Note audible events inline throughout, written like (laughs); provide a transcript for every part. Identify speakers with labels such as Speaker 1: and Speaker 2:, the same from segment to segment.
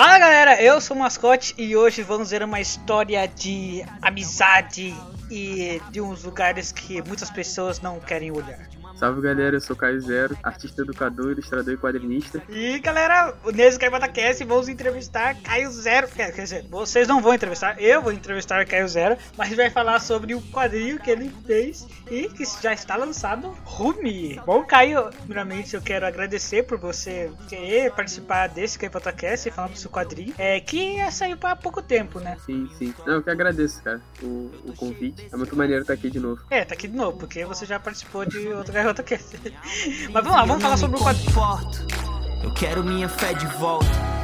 Speaker 1: Fala galera, eu sou o Mascote e hoje vamos ver uma história de amizade e de uns lugares que muitas pessoas não querem olhar.
Speaker 2: Salve galera, eu sou Caio Zero, artista educador, ilustrador e quadrinista.
Speaker 1: E galera, nesse Caivata Cast vamos entrevistar Caio Zero. Quer, dizer, vocês não vão entrevistar, eu vou entrevistar Caio Zero, mas vai falar sobre o quadrinho que ele fez e que já está lançado, Rumi. Bom, Caio, primeiramente eu quero agradecer por você querer participar desse Caivata Cast e falar do seu quadrinho, é, que saiu há pouco tempo, né?
Speaker 2: Sim, sim. Não, eu que agradeço, cara, o, o convite. É muito maneiro estar aqui de novo.
Speaker 1: É, tá aqui de novo, porque você já participou de outro Cast. Mas vamos lá, vamos falar sobre o quadrinho.
Speaker 3: Eu quero minha fé de volta.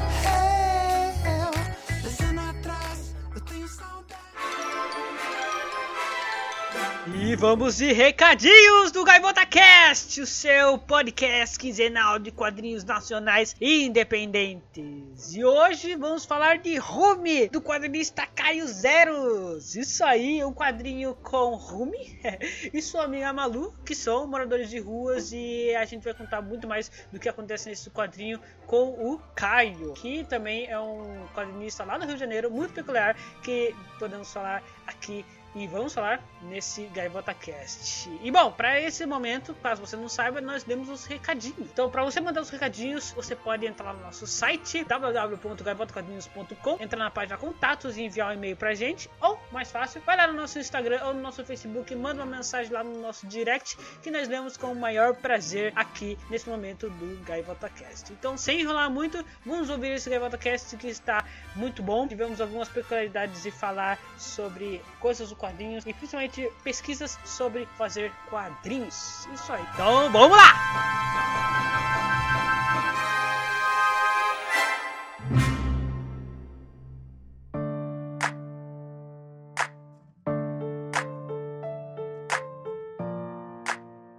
Speaker 1: E vamos de recadinhos do Gaivota Cast, o seu podcast quinzenal de quadrinhos nacionais e independentes. E hoje vamos falar de Rumi, do quadrinista Caio Zeros. Isso aí, um quadrinho com Rumi (laughs) e sua amiga Malu, que são moradores de ruas, e a gente vai contar muito mais do que acontece nesse quadrinho com o Caio, que também é um quadrinista lá do Rio de Janeiro, muito peculiar, que podemos falar aqui e vamos falar nesse Gaivota Cast. E bom, para esse momento, caso você não saiba, nós demos os recadinhos. Então, para você mandar os recadinhos, você pode entrar no nosso site www.gaivotacadinhos.com, entrar na página contatos e enviar um e-mail pra gente, ou mais fácil, vai lá no nosso Instagram ou no nosso Facebook, manda uma mensagem lá no nosso direct que nós lemos com o maior prazer aqui nesse momento do Gaivota Cast. Então, sem enrolar muito, vamos ouvir esse Gaivota Cast que está muito bom. Tivemos algumas peculiaridades de falar sobre coisas do quadrinhos e principalmente pesquisas sobre fazer quadrinhos. Isso aí. Então vamos lá!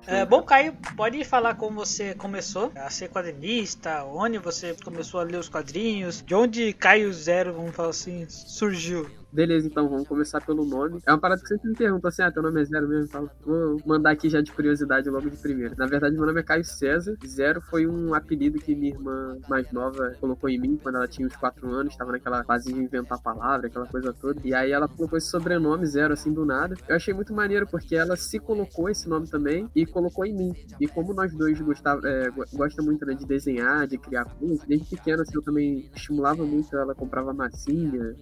Speaker 1: É, bom, Caio, pode falar como você começou a ser quadrinista, onde você começou a ler os quadrinhos, de onde Caio Zero, vamos falar assim, surgiu.
Speaker 2: Beleza, então vamos começar pelo nome. É uma parada que sempre me perguntam assim: ah, teu nome é Zero mesmo? Falo, vou mandar aqui já de curiosidade logo de primeira. Na verdade, meu nome é Caio César. Zero foi um apelido que minha irmã mais nova colocou em mim quando ela tinha uns 4 anos, estava naquela fase de inventar palavra, aquela coisa toda. E aí ela colocou esse sobrenome, Zero, assim do nada. Eu achei muito maneiro porque ela se colocou esse nome também e colocou em mim. E como nós dois gostava, é, gosta muito né, de desenhar, de criar coisas, desde pequena assim, eu também estimulava muito ela, comprava massinha,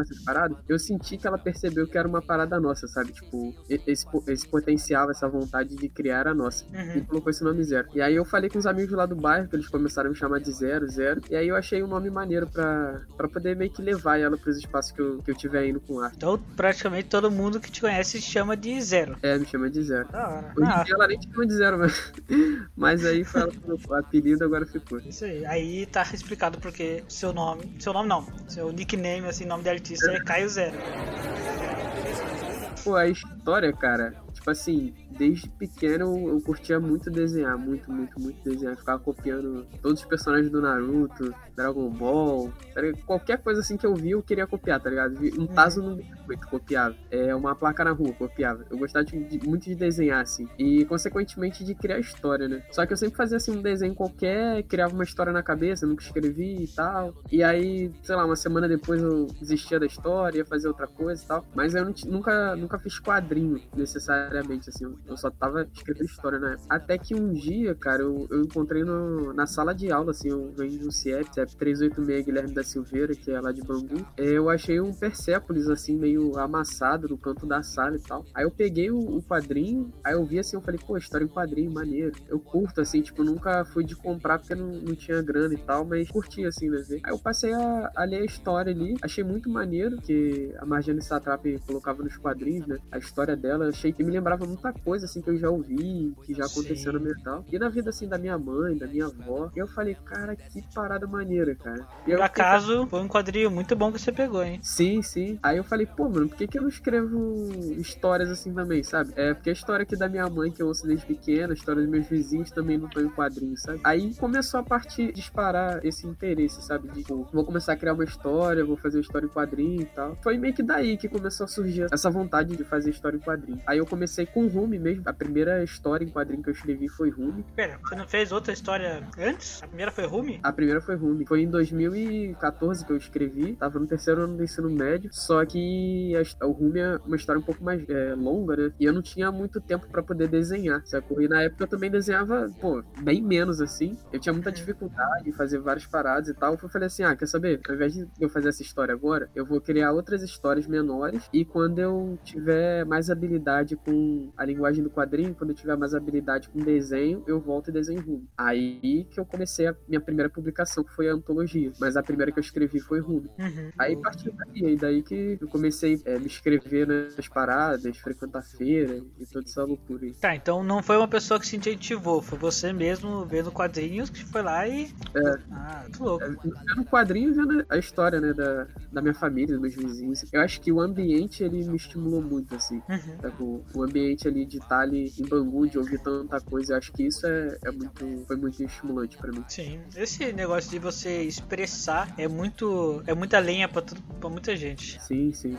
Speaker 2: essas paradas eu senti que ela percebeu que era uma parada nossa, sabe? Tipo, esse, esse potencial, essa vontade de criar era nossa.
Speaker 1: Uhum.
Speaker 2: E colocou esse nome Zero. E aí eu falei com os amigos lá do bairro, que eles começaram a me chamar de Zero, Zero. E aí eu achei um nome maneiro pra, pra poder meio que levar ela pros espaços que eu, que eu tiver indo com arte.
Speaker 1: Então, praticamente todo mundo que te conhece te chama de Zero.
Speaker 2: É, me chama de Zero.
Speaker 1: Da hora.
Speaker 2: Hoje
Speaker 1: Ah,
Speaker 2: ela nem chama de Zero, mas, (laughs) mas aí foi ela que colocou o apelido, agora ficou.
Speaker 1: isso aí. Aí tá explicado porque seu nome. Seu nome não. Seu nickname, assim, nome de artista é Caio Zero.
Speaker 2: Pô, a história, cara, tipo assim, desde pequeno eu, curtia muito desenhar, muito, muito, muito desenhar. Ficava copiando todos os personagens do Naruto, Dragon Ball, tá qualquer coisa assim que eu via eu queria copiar, tá ligado? Um Tazo no biscoito, copiava. É, uma placa na rua, copiava. Eu gostava de- de- muito de desenhar, assim. E, consequentemente, de criar história, né? Só que eu sempre fazia, assim, um desenho qualquer, criava uma história na cabeça, nunca escrevi e tal. E aí, sei lá, uma semana depois eu desistia da história, ia fazer outra coisa e tal. Mas eu não nunca, nunca fiz quadrinho, necessariamente, assim. Eu só tava escrevendo história época. Até que um dia, cara, eu, eu encontrei no, na sala de aula, assim, eu venho um CIEP, CIEP 386 Guilherme da Silveira, que é lá de Bangu. É, Eu achei um Persépolis, assim, meio amassado no canto da sala e tal. Aí eu peguei o, o quadrinho, aí eu vi assim, eu falei, pô, história em quadrinho, maneiro. Eu curto, assim, tipo, nunca fui de comprar porque não, não tinha grana e tal, mas curti, assim, né? Aí eu passei a, a ler a história ali, achei muito maneiro, que a Marjane Satrap colocava nos quadrinhos, né? A história dela, achei que me lembrava muita coisa, assim, que eu já ouvi, que já aconteceu na minha tal. E na vida, assim, da minha mãe, da minha avó. E eu falei, cara, que parada maneira, cara. E eu
Speaker 1: Por acaso, foi um quadrinho muito bom que você pegou, hein?
Speaker 2: Sim, sim. Aí eu falei, pô, mano, por que, que eu não escrevo histórias assim também, sabe? É porque a história aqui da minha mãe, que eu ouço desde pequena, a história dos meus vizinhos também não estão em quadrinhos, sabe? Aí começou a partir disparar esse interesse, sabe? De, tipo, vou começar a criar uma história, vou fazer uma história em quadrinho e tal. Foi meio que daí que começou a surgir essa vontade de fazer história história em quadrinho. Aí eu comecei com Rume mesmo. A primeira história em quadrinho que eu escrevi foi Rume.
Speaker 1: Pera, você não fez outra história antes? A primeira foi Rumi?
Speaker 2: A primeira foi Rume. Foi em 2014 que eu escrevi. Tava no terceiro ano do ensino médio. Só que a, o Rume é uma história um pouco mais é, longa, né? E eu não tinha muito tempo para poder desenhar, sacou? E na época eu também desenhava, pô, bem menos assim. Eu tinha muita dificuldade em fazer várias paradas e tal. Eu falei assim: ah, quer saber? Ao invés de eu fazer essa história agora, eu vou criar outras histórias menores. E quando eu tiver mais habilidade com a linguagem do quadrinho, quando eu tiver mais habilidade com desenho, eu volto e desenho Rume. Aí que eu comecei a minha primeira publicação, que foi a antologia. Mas a primeira que eu escrevi foi Rume.
Speaker 1: Uhum.
Speaker 2: Aí partiu daí, aí daí que eu comecei a é, me inscrever nas paradas, frequentar feira e toda essa loucura aí.
Speaker 1: Tá, então não foi uma pessoa que se incentivou, foi você mesmo vendo quadrinhos que foi lá e.
Speaker 2: É.
Speaker 1: Ah, que louco.
Speaker 2: É, vendo quadrinho vendo a história, né, da, da minha família, dos meus vizinhos. Eu acho que o ambiente, ele me estimulou muito, assim.
Speaker 1: Uhum.
Speaker 2: Sabe? O, o ambiente ali de estar ali em Bangu, de ouvir tanta coisa, eu acho que isso é, é muito, foi muito estimulante pra mim.
Speaker 1: Sim, esse negócio de você expressar é muito. é muita lenha pra muita gente.
Speaker 2: Sim, sim.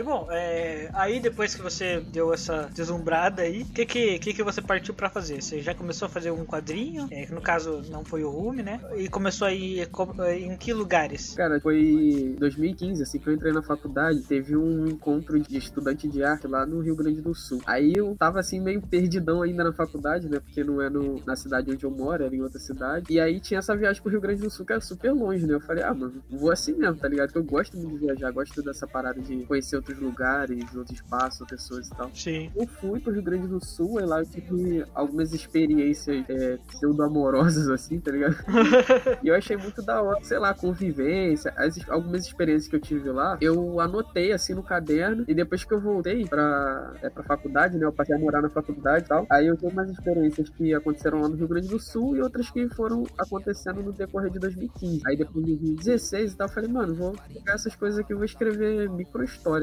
Speaker 1: E bom, é, aí depois que você deu essa deslumbrada aí, o que que, que que você partiu pra fazer? Você já começou a fazer um quadrinho? É, no caso não foi o Rume, né? E começou a ir co- em que lugares?
Speaker 2: Cara, foi 2015, assim que eu entrei na faculdade, teve um encontro de estudante de arte lá no Rio Grande do Sul. Aí eu tava assim meio perdidão ainda na faculdade, né? Porque não é no, na cidade onde eu moro, era em outra cidade. E aí tinha essa viagem pro Rio Grande do Sul que era super longe, né? Eu falei, ah, mano, vou assim mesmo, tá ligado? Que eu gosto muito de viajar, gosto dessa parada de conhecer outros lugares, outros espaços, pessoas e tal.
Speaker 1: Sim.
Speaker 2: Eu fui pro Rio Grande do Sul, e lá eu tive algumas experiências é, pseudo-amorosas, assim, tá ligado? (laughs) e eu achei muito da hora, sei lá, convivência, as, algumas experiências que eu tive lá, eu anotei, assim, no caderno, e depois que eu voltei pra, é, pra faculdade, né, eu passei a morar na faculdade e tal, aí eu tive umas experiências que aconteceram lá no Rio Grande do Sul e outras que foram acontecendo no decorrer de 2015. Aí depois de 2016 e tal, eu falei, mano, vou pegar essas coisas aqui, eu vou escrever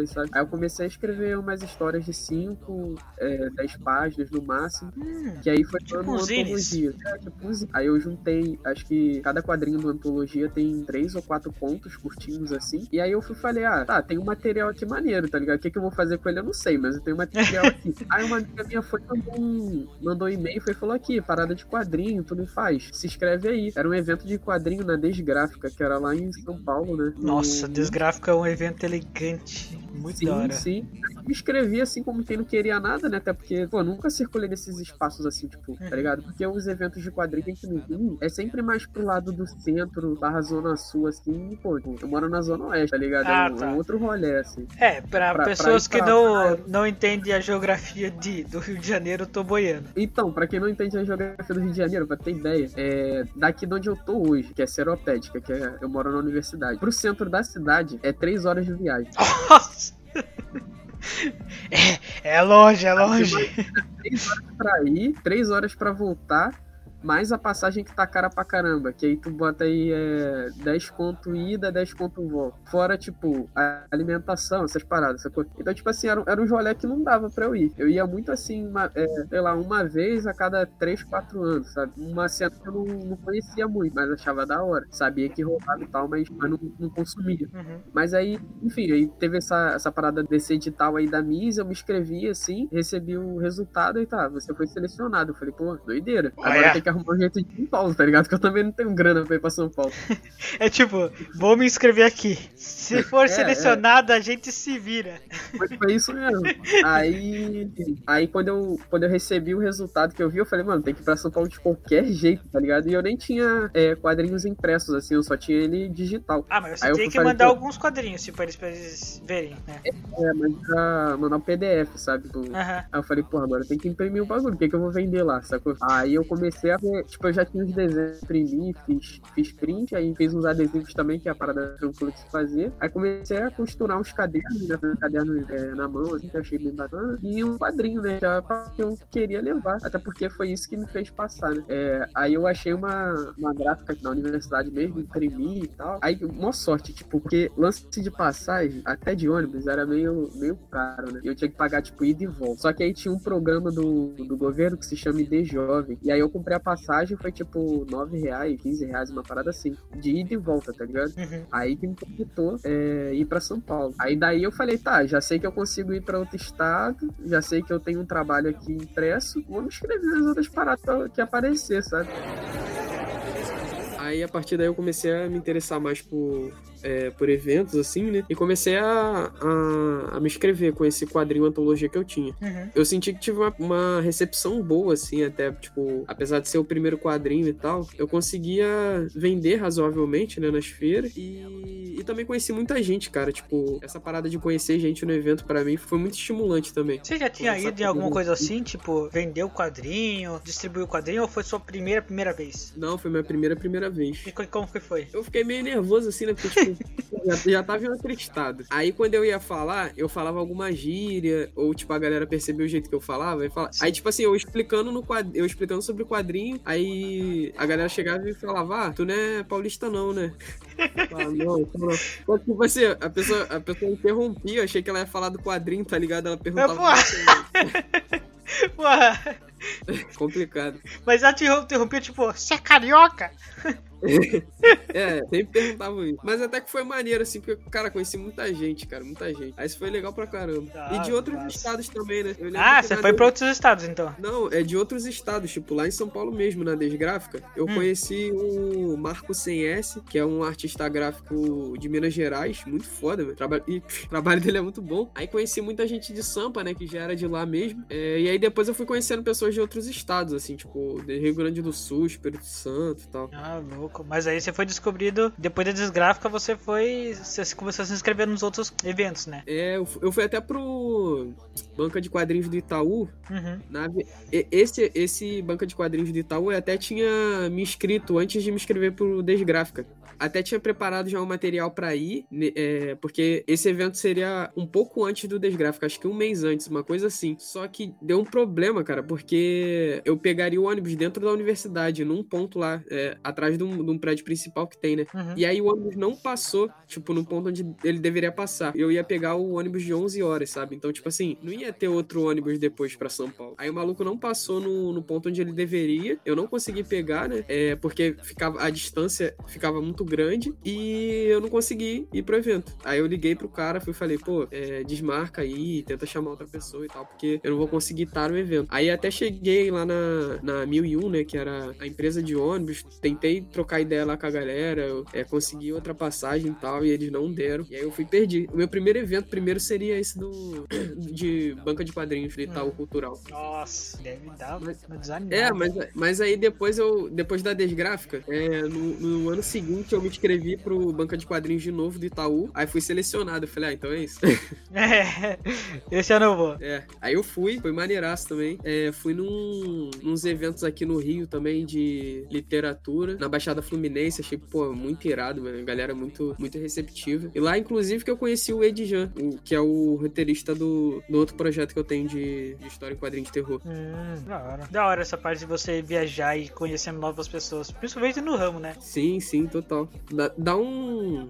Speaker 2: micro-histórias, sabe? Aí eu comecei a escrever umas histórias de 5, é, 10 páginas no máximo,
Speaker 1: Hum,
Speaker 2: que aí foi
Speaker 1: Tipo um
Speaker 2: uma antologia. É, tipo. Aí eu juntei, acho que cada quadrinho do antologia tem três ou quatro contos curtinhos assim. E aí eu fui falei, ah, tá, tem um material aqui maneiro, tá ligado? O que, que eu vou fazer com ele eu não sei, mas eu tenho material (laughs) aqui. aí uma amiga minha foi mandou um, mandou um e-mail e falou aqui, parada de quadrinho, tu não faz? Se inscreve aí. Era um evento de quadrinho na Desgráfica, que era lá em São Paulo, né?
Speaker 1: Nossa,
Speaker 2: No-
Speaker 1: Desgráfico é um evento elegante. Muito da
Speaker 2: Sim,
Speaker 1: hora.
Speaker 2: sim. Me inscrevi assim como quem não queria nada, né? Até porque, pô, eu nunca circulei nesses espaços assim, tipo, tá ligado? Porque os eventos de quadrinho aqui no Rio é sempre mais pro lado do centro, barra zona sul, assim, e, pô, eu moro na zona oeste, tá ligado?
Speaker 1: Ah,
Speaker 2: é, um,
Speaker 1: tá.
Speaker 2: é um outro rolê, assim.
Speaker 1: É, pra,
Speaker 2: Pra-
Speaker 1: pessoas
Speaker 2: pra
Speaker 1: que
Speaker 2: pra
Speaker 1: não, não entendem a geografia de, do Rio de Janeiro, eu tô boiando.
Speaker 2: Então, pra quem não entende a geografia do Rio de Janeiro, pra ter ideia, é daqui de onde eu tô hoje, que é Seropédica, que é, eu moro na universidade, pro centro da cidade é três horas de viagem.
Speaker 1: Nossa! É, é longe, é longe.
Speaker 2: três horas pra ir, três horas pra voltar, mais a passagem que tá cara pra caramba, que aí tu bota aí é, 10 conto ida, 10 conto volta. Fora, tipo, a alimentação, essas paradas, sacou? Então, tipo assim, era, um- era um rolê que não dava pra eu ir. Eu ia muito assim, uma, é, sei lá, uma vez a cada 3, 4 anos, sabe? Uma cena que eu não, não conhecia muito, mas achava da hora. Sabia que rolava e tal, mas, mas não, não consumia.
Speaker 1: Uhum.
Speaker 2: Mas aí, enfim, aí teve essa, essa parada desse edital aí da Miss, eu me inscrevi assim, recebi o resultado e tá, você foi selecionado. Eu falei, pô, doideira. Agora
Speaker 1: Ué.
Speaker 2: tem que arrumar um jeito de São Paulo, tá ligado? Que eu também não tenho grana pra ir pra São Paulo. (laughs)
Speaker 1: É tipo, vou me inscrever aqui. Se for
Speaker 2: É,
Speaker 1: selecionado, a gente se vira.
Speaker 2: Foi, foi isso mesmo. Aí, aí quando, eu, quando eu recebi o resultado que eu vi, eu falei, mano, tem que ir pra São Paulo de qualquer jeito, tá ligado? E eu nem tinha é, quadrinhos impressos, assim, eu só tinha ele digital.
Speaker 1: Ah, mas você
Speaker 2: Aí
Speaker 1: tem que mandar alguns quadrinhos, pra eles, pra eles verem, né?
Speaker 2: É, mas pra mandar um PDF, sabe? Do. Aí eu falei, porra, agora tem que imprimir o bagulho, o que, que eu vou vender lá, sacou? Aí eu comecei a tipo, eu já tinha os desenhos, imprimi, fiz, fiz print, aí fiz uns adesivos também, que é a parada tranquila de se fazer. Aí comecei a costurar uns cadernos, né? cadernos é, na mão, assim, que eu achei bem bacana. E um quadrinho, né? Já que eu queria levar, até porque foi isso que me fez passar, né? É, aí eu achei uma, uma gráfica na universidade mesmo, imprimi e tal. Aí, mó sorte, tipo, porque lance de passagem, até de ônibus, era meio, meio caro, né? Eu tinha que pagar, tipo, ida e volta. Só que aí tinha um programa do, do governo que se chama ID Jovem. E aí eu comprei a passagem foi tipo 9 reais, 15 reais, uma parada assim. De ida e volta, tá ligado?
Speaker 1: Uhum.
Speaker 2: Aí que me conectou é, ir pra São Paulo. Aí daí eu falei, tá, já sei que eu consigo ir pra outro estado, já sei que eu tenho um trabalho aqui impresso, vou me inscrever nas outras paradas que aparecer, sabe? Aí a partir daí eu comecei a me interessar mais por, é, por eventos, assim, né? E comecei a, a, a, me inscrever com esse quadrinho antologia que eu tinha.
Speaker 1: Uhum.
Speaker 2: Eu senti que tive uma, uma, recepção boa, assim, até, tipo, apesar de ser o primeiro quadrinho e tal, eu conseguia vender razoavelmente, né, nas feiras. E, e também conheci muita gente, cara. Tipo, essa parada de conhecer gente no evento, para mim, foi muito estimulante também.
Speaker 1: Você já tinha ido em alguma coisa assim, tipo, vender o quadrinho, distribuir o quadrinho, ou foi sua primeira, primeira vez?
Speaker 2: Não, foi minha primeira, primeira vez.
Speaker 1: E como que foi?
Speaker 2: Eu fiquei meio nervoso, assim, né, porque, tipo, (laughs) já, já tava estado. Aí quando eu ia falar, eu falava alguma gíria, ou tipo, a galera percebeu o jeito que eu falava. E falava... Aí, tipo assim, eu explicando no quad... eu explicando sobre o quadrinho, aí a galera chegava e falava, ah, tu não é paulista não, né? (laughs) Ah, não, não. Mas, tipo assim, a pessoa, a pessoa interrompia, eu achei que ela ia falar do quadrinho, tá ligado? Ela perguntava.
Speaker 1: É, (laughs) Porra.
Speaker 2: Complicado.
Speaker 1: Mas ela te interrompeu, tipo, você é carioca?
Speaker 2: É, sempre perguntavam isso. Mas até que foi maneiro, assim, porque, cara, conheci muita gente, cara, muita gente. Aí isso foi legal pra caramba.
Speaker 1: Ah,
Speaker 2: e de outros
Speaker 1: nossa.
Speaker 2: estados também, né?
Speaker 1: Ah, você foi pra outros estados, então?
Speaker 2: Não, é de outros estados, tipo, lá em São Paulo mesmo, na Desgráfica, eu
Speaker 1: Hum.
Speaker 2: conheci o Marco Sem S, que é um artista gráfico de Minas Gerais, muito foda, velho. Traba... E o trabalho dele é muito bom. Aí conheci muita gente de Sampa, né, que já era de lá mesmo. É, e aí depois eu fui conhecendo pessoas de outros estados, assim, tipo, de Rio Grande do Sul, Espírito Santo e tal.
Speaker 1: Ah, louco. Mas aí você foi descobrido, depois da desgráfica, você foi. Você começou a se inscrever nos outros eventos, né?
Speaker 2: É, eu fu- eu fui até pro Banca de Quadrinhos do Itaú.
Speaker 1: Uhum.
Speaker 2: Na... Esse, esse Banca de Quadrinhos do Itaú eu até tinha me inscrito antes de me inscrever pro Desgráfica. Até tinha preparado já um material pra ir, é, porque esse evento seria um pouco antes do Desgráfica, acho que um mês antes, uma coisa assim. Só que deu um problema, cara, porque eu pegaria o ônibus dentro da universidade, num ponto lá, é, atrás de um, de um prédio principal que tem, né?
Speaker 1: Uhum.
Speaker 2: E aí o ônibus não passou, tipo, no ponto onde ele deveria passar. Eu ia pegar o ônibus de 11 horas, sabe? Então, tipo assim, não ia ter outro ônibus depois pra São Paulo. Aí o maluco não passou no, no ponto onde ele deveria. Eu não consegui pegar, né? É, porque ficava, a distância ficava muito grande e eu não consegui ir pro evento. Aí eu liguei pro cara, fui e falei, pô, é, desmarca aí, tenta chamar outra pessoa e tal, porque eu não vou conseguir estar no evento. Aí até cheguei lá na, na 1001, né, que era a empresa de ônibus, tentei trocar ideia lá com a galera, eu, é, consegui outra passagem e tal, e eles não deram. E aí eu fui perdi. O meu primeiro evento primeiro seria esse do de banca de quadrinhos do Itaú Cultural.
Speaker 1: Nossa, deve dar desanimada.
Speaker 2: É, mas, mas aí depois eu. Depois da desgráfica, é, no, no ano seguinte eu me inscrevi pro banca de quadrinhos de novo do Itaú. Aí fui selecionado. Eu falei, ah, então é isso. (laughs)
Speaker 1: É, esse eu não vou.
Speaker 2: É, aí eu fui, foi maneiraço também. É, fui num, nos eventos aqui no Rio também de literatura, na Baixada Fluminense. Achei, pô, muito irado, mano. A galera muito, muito receptiva. E lá, inclusive, que eu conheci o Edjan, que é o roteirista do, do outro projeto que eu tenho de, de história em quadrinhos de terror.
Speaker 1: Hum, da hora. Da hora essa parte de você viajar e conhecendo novas pessoas. Principalmente no ramo, né?
Speaker 2: Sim, sim, total. Dá, dá um.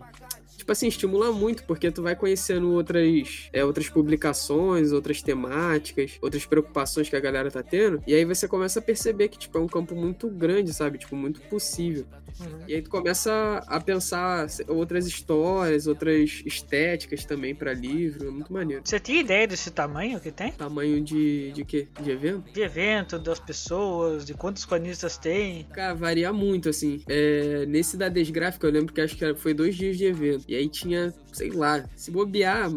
Speaker 2: Tipo assim, estimula muito, porque tu vai conhecendo outras, é, outras publicações, outras temáticas, outras preocupações que a galera tá tendo. E aí você começa a perceber que, tipo, é um campo muito grande, sabe? Tipo, muito possível.
Speaker 1: Uhum.
Speaker 2: E aí tu começa a pensar outras histórias, outras estéticas também pra livro. É muito maneiro.
Speaker 1: Você tinha ideia desse tamanho que tem?
Speaker 2: Tamanho de, de quê? De evento?
Speaker 1: De evento, das pessoas, de quantos quadrinistas tem?
Speaker 2: Cara, varia muito, assim. É, nesse da Desgráfica, eu lembro que acho que foi dois dias de evento. E aí tinha, sei lá, se bobear,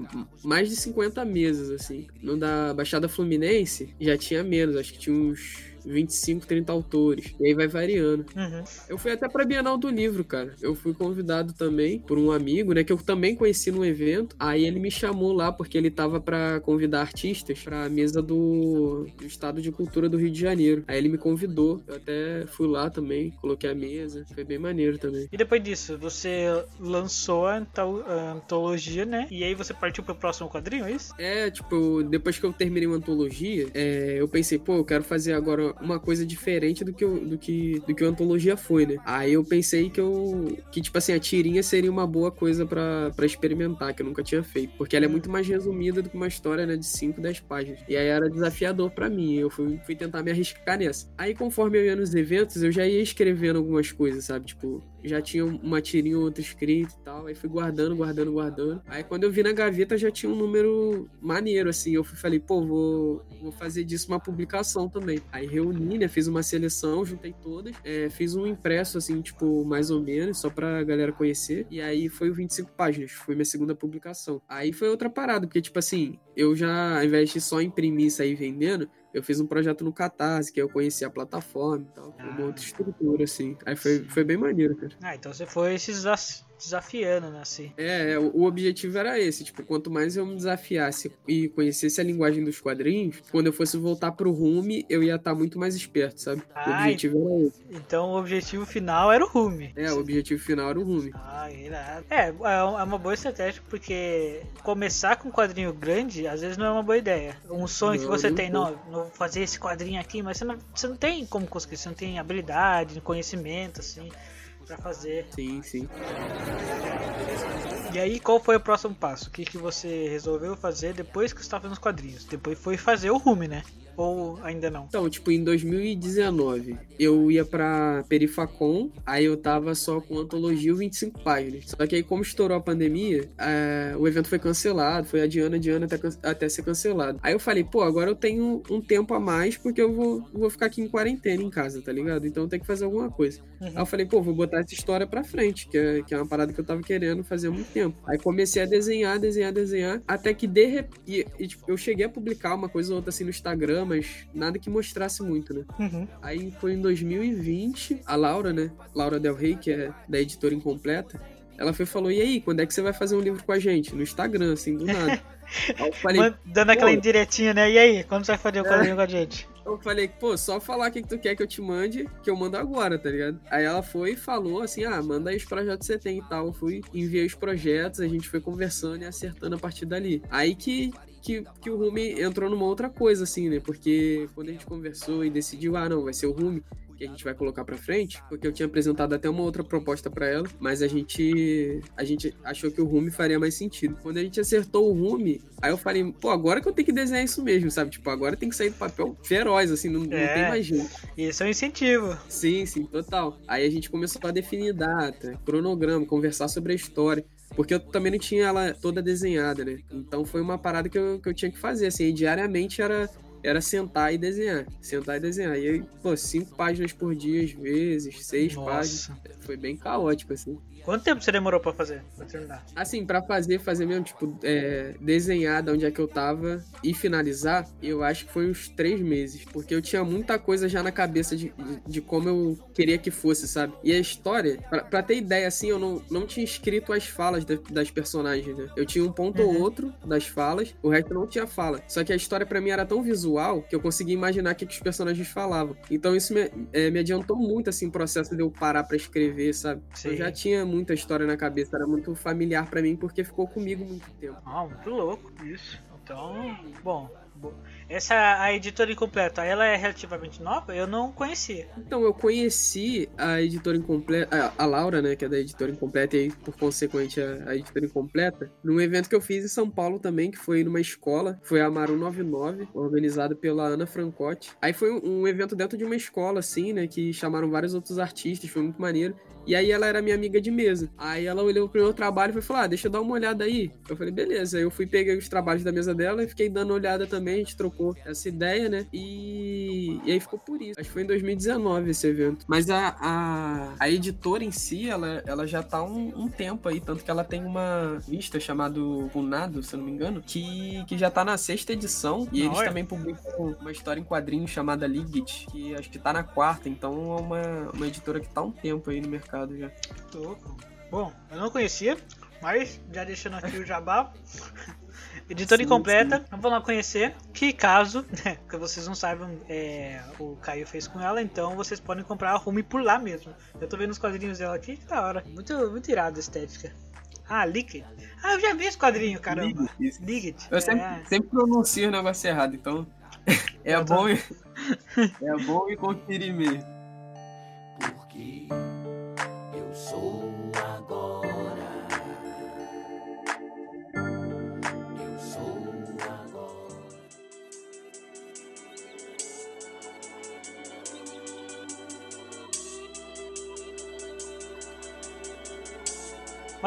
Speaker 2: mais de 50 mesas, assim. No da Baixada Fluminense, já tinha menos, acho que tinha uns 25, 30 autores. E aí vai variando.
Speaker 1: Uhum.
Speaker 2: Eu fui até pra Bienal do Livro, cara. Eu fui convidado também por um amigo, né, que eu também conheci no evento. Aí ele me chamou lá porque ele tava pra convidar artistas pra mesa do, do Estado de Cultura do Rio de Janeiro. Aí ele me convidou. Eu até fui lá também, coloquei a mesa. Foi bem maneiro também.
Speaker 1: E depois disso, você lançou a antologia, né? E aí você partiu pro próximo quadrinho, é isso?
Speaker 2: É, tipo, depois que eu terminei uma antologia, é, eu pensei, pô, eu quero fazer agora uma, coisa diferente do que, eu, do, que, do que a antologia foi, né? Aí eu pensei que eu. que, tipo assim, a tirinha seria uma boa coisa para experimentar, que eu nunca tinha feito. Porque ela é muito mais resumida do que uma história, né, de 5, 10 páginas. E aí era desafiador para mim. Eu fui, fui tentar me arriscar nessa. Aí, conforme eu ia nos eventos, eu já ia escrevendo algumas coisas, sabe? Tipo, já tinha uma tirinha ou outra escrita e tal. Aí fui guardando, guardando, guardando. Aí quando eu vi na gaveta já tinha um número maneiro, assim. Eu fui, falei, pô, vou, vou fazer disso uma publicação também. Aí reuni, né? Fiz uma seleção, juntei todas. É, fiz um impresso, assim, tipo, mais ou menos, só pra galera conhecer. E aí foi o 25 páginas. Foi minha segunda publicação. Aí foi outra parada, porque, tipo assim, eu já, ao invés de só imprimir e sair vendendo, eu fiz um projeto no Catarse, que eu conheci a plataforma e tal. Uma outra estrutura, assim. Aí foi, foi bem maneiro, cara.
Speaker 1: Ah, então você foi se desafiando, né, assim.
Speaker 2: É, o objetivo era esse. Tipo, quanto mais eu me desafiasse e conhecesse a linguagem dos quadrinhos, quando eu fosse voltar pro Rume, eu ia estar muito mais esperto, sabe?
Speaker 1: Ah,
Speaker 2: o objetivo era esse.
Speaker 1: Então o objetivo final era o Rume.
Speaker 2: É, o objetivo final era o Rume.
Speaker 1: Ah, irado. É, é uma boa estratégia, porque começar com um quadrinho grande, às vezes não é uma boa ideia. Um sonho
Speaker 2: Não,
Speaker 1: que você
Speaker 2: não
Speaker 1: tem, não, não vou fazer esse quadrinho aqui, mas você não, você não tem como conseguir, você não tem habilidade, conhecimento, assim, pra fazer.
Speaker 2: Sim, sim.
Speaker 1: E aí, qual foi o próximo passo? O que, que você resolveu fazer depois que você estava nos quadrinhos? Depois foi fazer o Rume, né? Ou ainda não?
Speaker 2: Então, tipo, em 2019, eu ia pra Perifacon, aí eu tava só com antologia 25 páginas. Só que aí, como estourou a pandemia, é, o evento foi cancelado, foi adiando, adiando até, até ser cancelado. Aí eu falei, pô, agora eu tenho um tempo a mais porque eu vou, vou ficar aqui em quarentena em casa, tá ligado? Então eu tenho que fazer alguma coisa.
Speaker 1: Uhum.
Speaker 2: Aí eu falei, pô, vou botar essa história pra frente, que é, que é uma parada que eu tava querendo fazer há muito tempo. Aí comecei a desenhar, desenhar, desenhar, até que de repente. Tipo, eu cheguei a publicar uma coisa ou outra assim no Instagram, mas nada que mostrasse muito, né?
Speaker 1: Uhum.
Speaker 2: Aí foi em 2020, a Laura, né? Laura Del Rey, que é da editora Incompleta, ela foi e falou: E aí, quando é que você vai fazer um livro com a gente? No Instagram, assim, do nada. Falei,
Speaker 1: Dando aquela indiretinha, né? E aí, quando você vai fazer o
Speaker 2: É.
Speaker 1: quadrinho com a gente?
Speaker 2: Eu falei, pô, só falar o que, que tu quer que eu te mande, que eu mando agora, tá ligado? Aí ela foi e falou assim: ah, manda aí os projetos que você tem e tal. Eu fui, enviei os projetos, a gente foi conversando e acertando a partir dali. Aí que. Que, que o Rumi entrou numa outra coisa, assim, né? Porque quando a gente conversou e decidiu, ah, não, vai ser o Rumi que a gente vai colocar pra frente, porque eu tinha apresentado até uma outra proposta pra ela, mas a gente a gente achou que o Rumi faria mais sentido. Quando a gente acertou o Rumi, aí eu falei, pô, agora que eu tenho que desenhar isso mesmo, sabe? Tipo, agora tem que sair do papel feroz, assim, não, não
Speaker 1: É.
Speaker 2: tem mais jeito.
Speaker 1: Isso é um incentivo.
Speaker 2: Sim, sim, total. Aí a gente começou a definir data, cronograma, conversar sobre a história. Porque eu também não tinha ela toda desenhada, né? Então foi uma parada que eu, que eu tinha que fazer, assim, e diariamente era, era sentar e desenhar. Sentar e desenhar. E aí, pô, cinco páginas por dia, às vezes, seis páginas.
Speaker 1: Nossa.
Speaker 2: Foi bem caótico, assim.
Speaker 1: Quanto tempo você demorou pra fazer? Pra terminar?
Speaker 2: Assim, pra fazer, fazer mesmo, tipo, é, desenhar de onde é que eu tava e finalizar, eu acho que foi uns três meses. Porque eu tinha muita coisa já na cabeça de, de, de como eu queria que fosse, sabe? E a história, pra, pra ter ideia, assim, eu não, não tinha escrito as falas da- das personagens, né? Eu tinha um ponto ou
Speaker 1: Uhum.
Speaker 2: outro das falas, o resto não tinha fala. Só que a história pra mim era tão visual que eu conseguia imaginar o que, que os personagens falavam. Então isso me, é, me adiantou muito, assim, o processo de eu parar pra escrever, sabe? Eu
Speaker 1: Sim.
Speaker 2: já tinha muita história na cabeça, era muito familiar pra mim porque ficou comigo muito tempo.
Speaker 1: Ah, muito louco isso. Então, bom. bo- Essa a editora incompleta, ela é relativamente nova? Eu não conhecia.
Speaker 2: Então, eu conheci a editora incompleta, a, a Laura, né, que é da editora incompleta, e por consequente, a, a editora incompleta, num evento que eu fiz em São Paulo também, que foi numa escola, foi a Maru 99, organizado pela Ana Francotti. Aí foi um, um evento dentro de uma escola, assim, né, que chamaram vários outros artistas, foi muito maneiro. E aí ela era minha amiga de mesa. Aí ela olhou pro meu trabalho e foi falar, ah, deixa eu dar uma olhada aí. Eu falei, beleza. Aí eu fui, peguei os trabalhos da mesa dela e fiquei dando olhada também, a gente trocou essa ideia, né? E, e aí ficou por isso. Acho que foi em 2019 esse evento. Mas a, a, a editora em si, ela, ela já tá um, um tempo aí, tanto que ela tem uma vista chamado Punado, se eu não me engano, que, que já tá na sexta edição. E eles
Speaker 1: Olha.
Speaker 2: também publicam uma história em quadrinhos chamada Ligit, que acho que tá na quarta, então é uma, uma editora que tá um tempo aí no mercado já.
Speaker 1: Louco. Bom, eu não conhecia, mas já deixando aqui o jabá. (laughs) Editora
Speaker 2: Sim,
Speaker 1: incompleta, vamos lá conhecer. Que caso, (laughs) né, que vocês não saibam, é, o Caio fez com ela, então vocês podem comprar a Rume por lá mesmo. Eu tô vendo os quadrinhos dela aqui, que da hora. Muito, muito irado a estética. Ah, Liquid. Ah, eu já vi esse quadrinho, caramba. Liquid.
Speaker 2: Eu sempre,
Speaker 1: É.
Speaker 2: sempre pronuncio o negócio errado, então (laughs) é bom, é bom e conferir mesmo.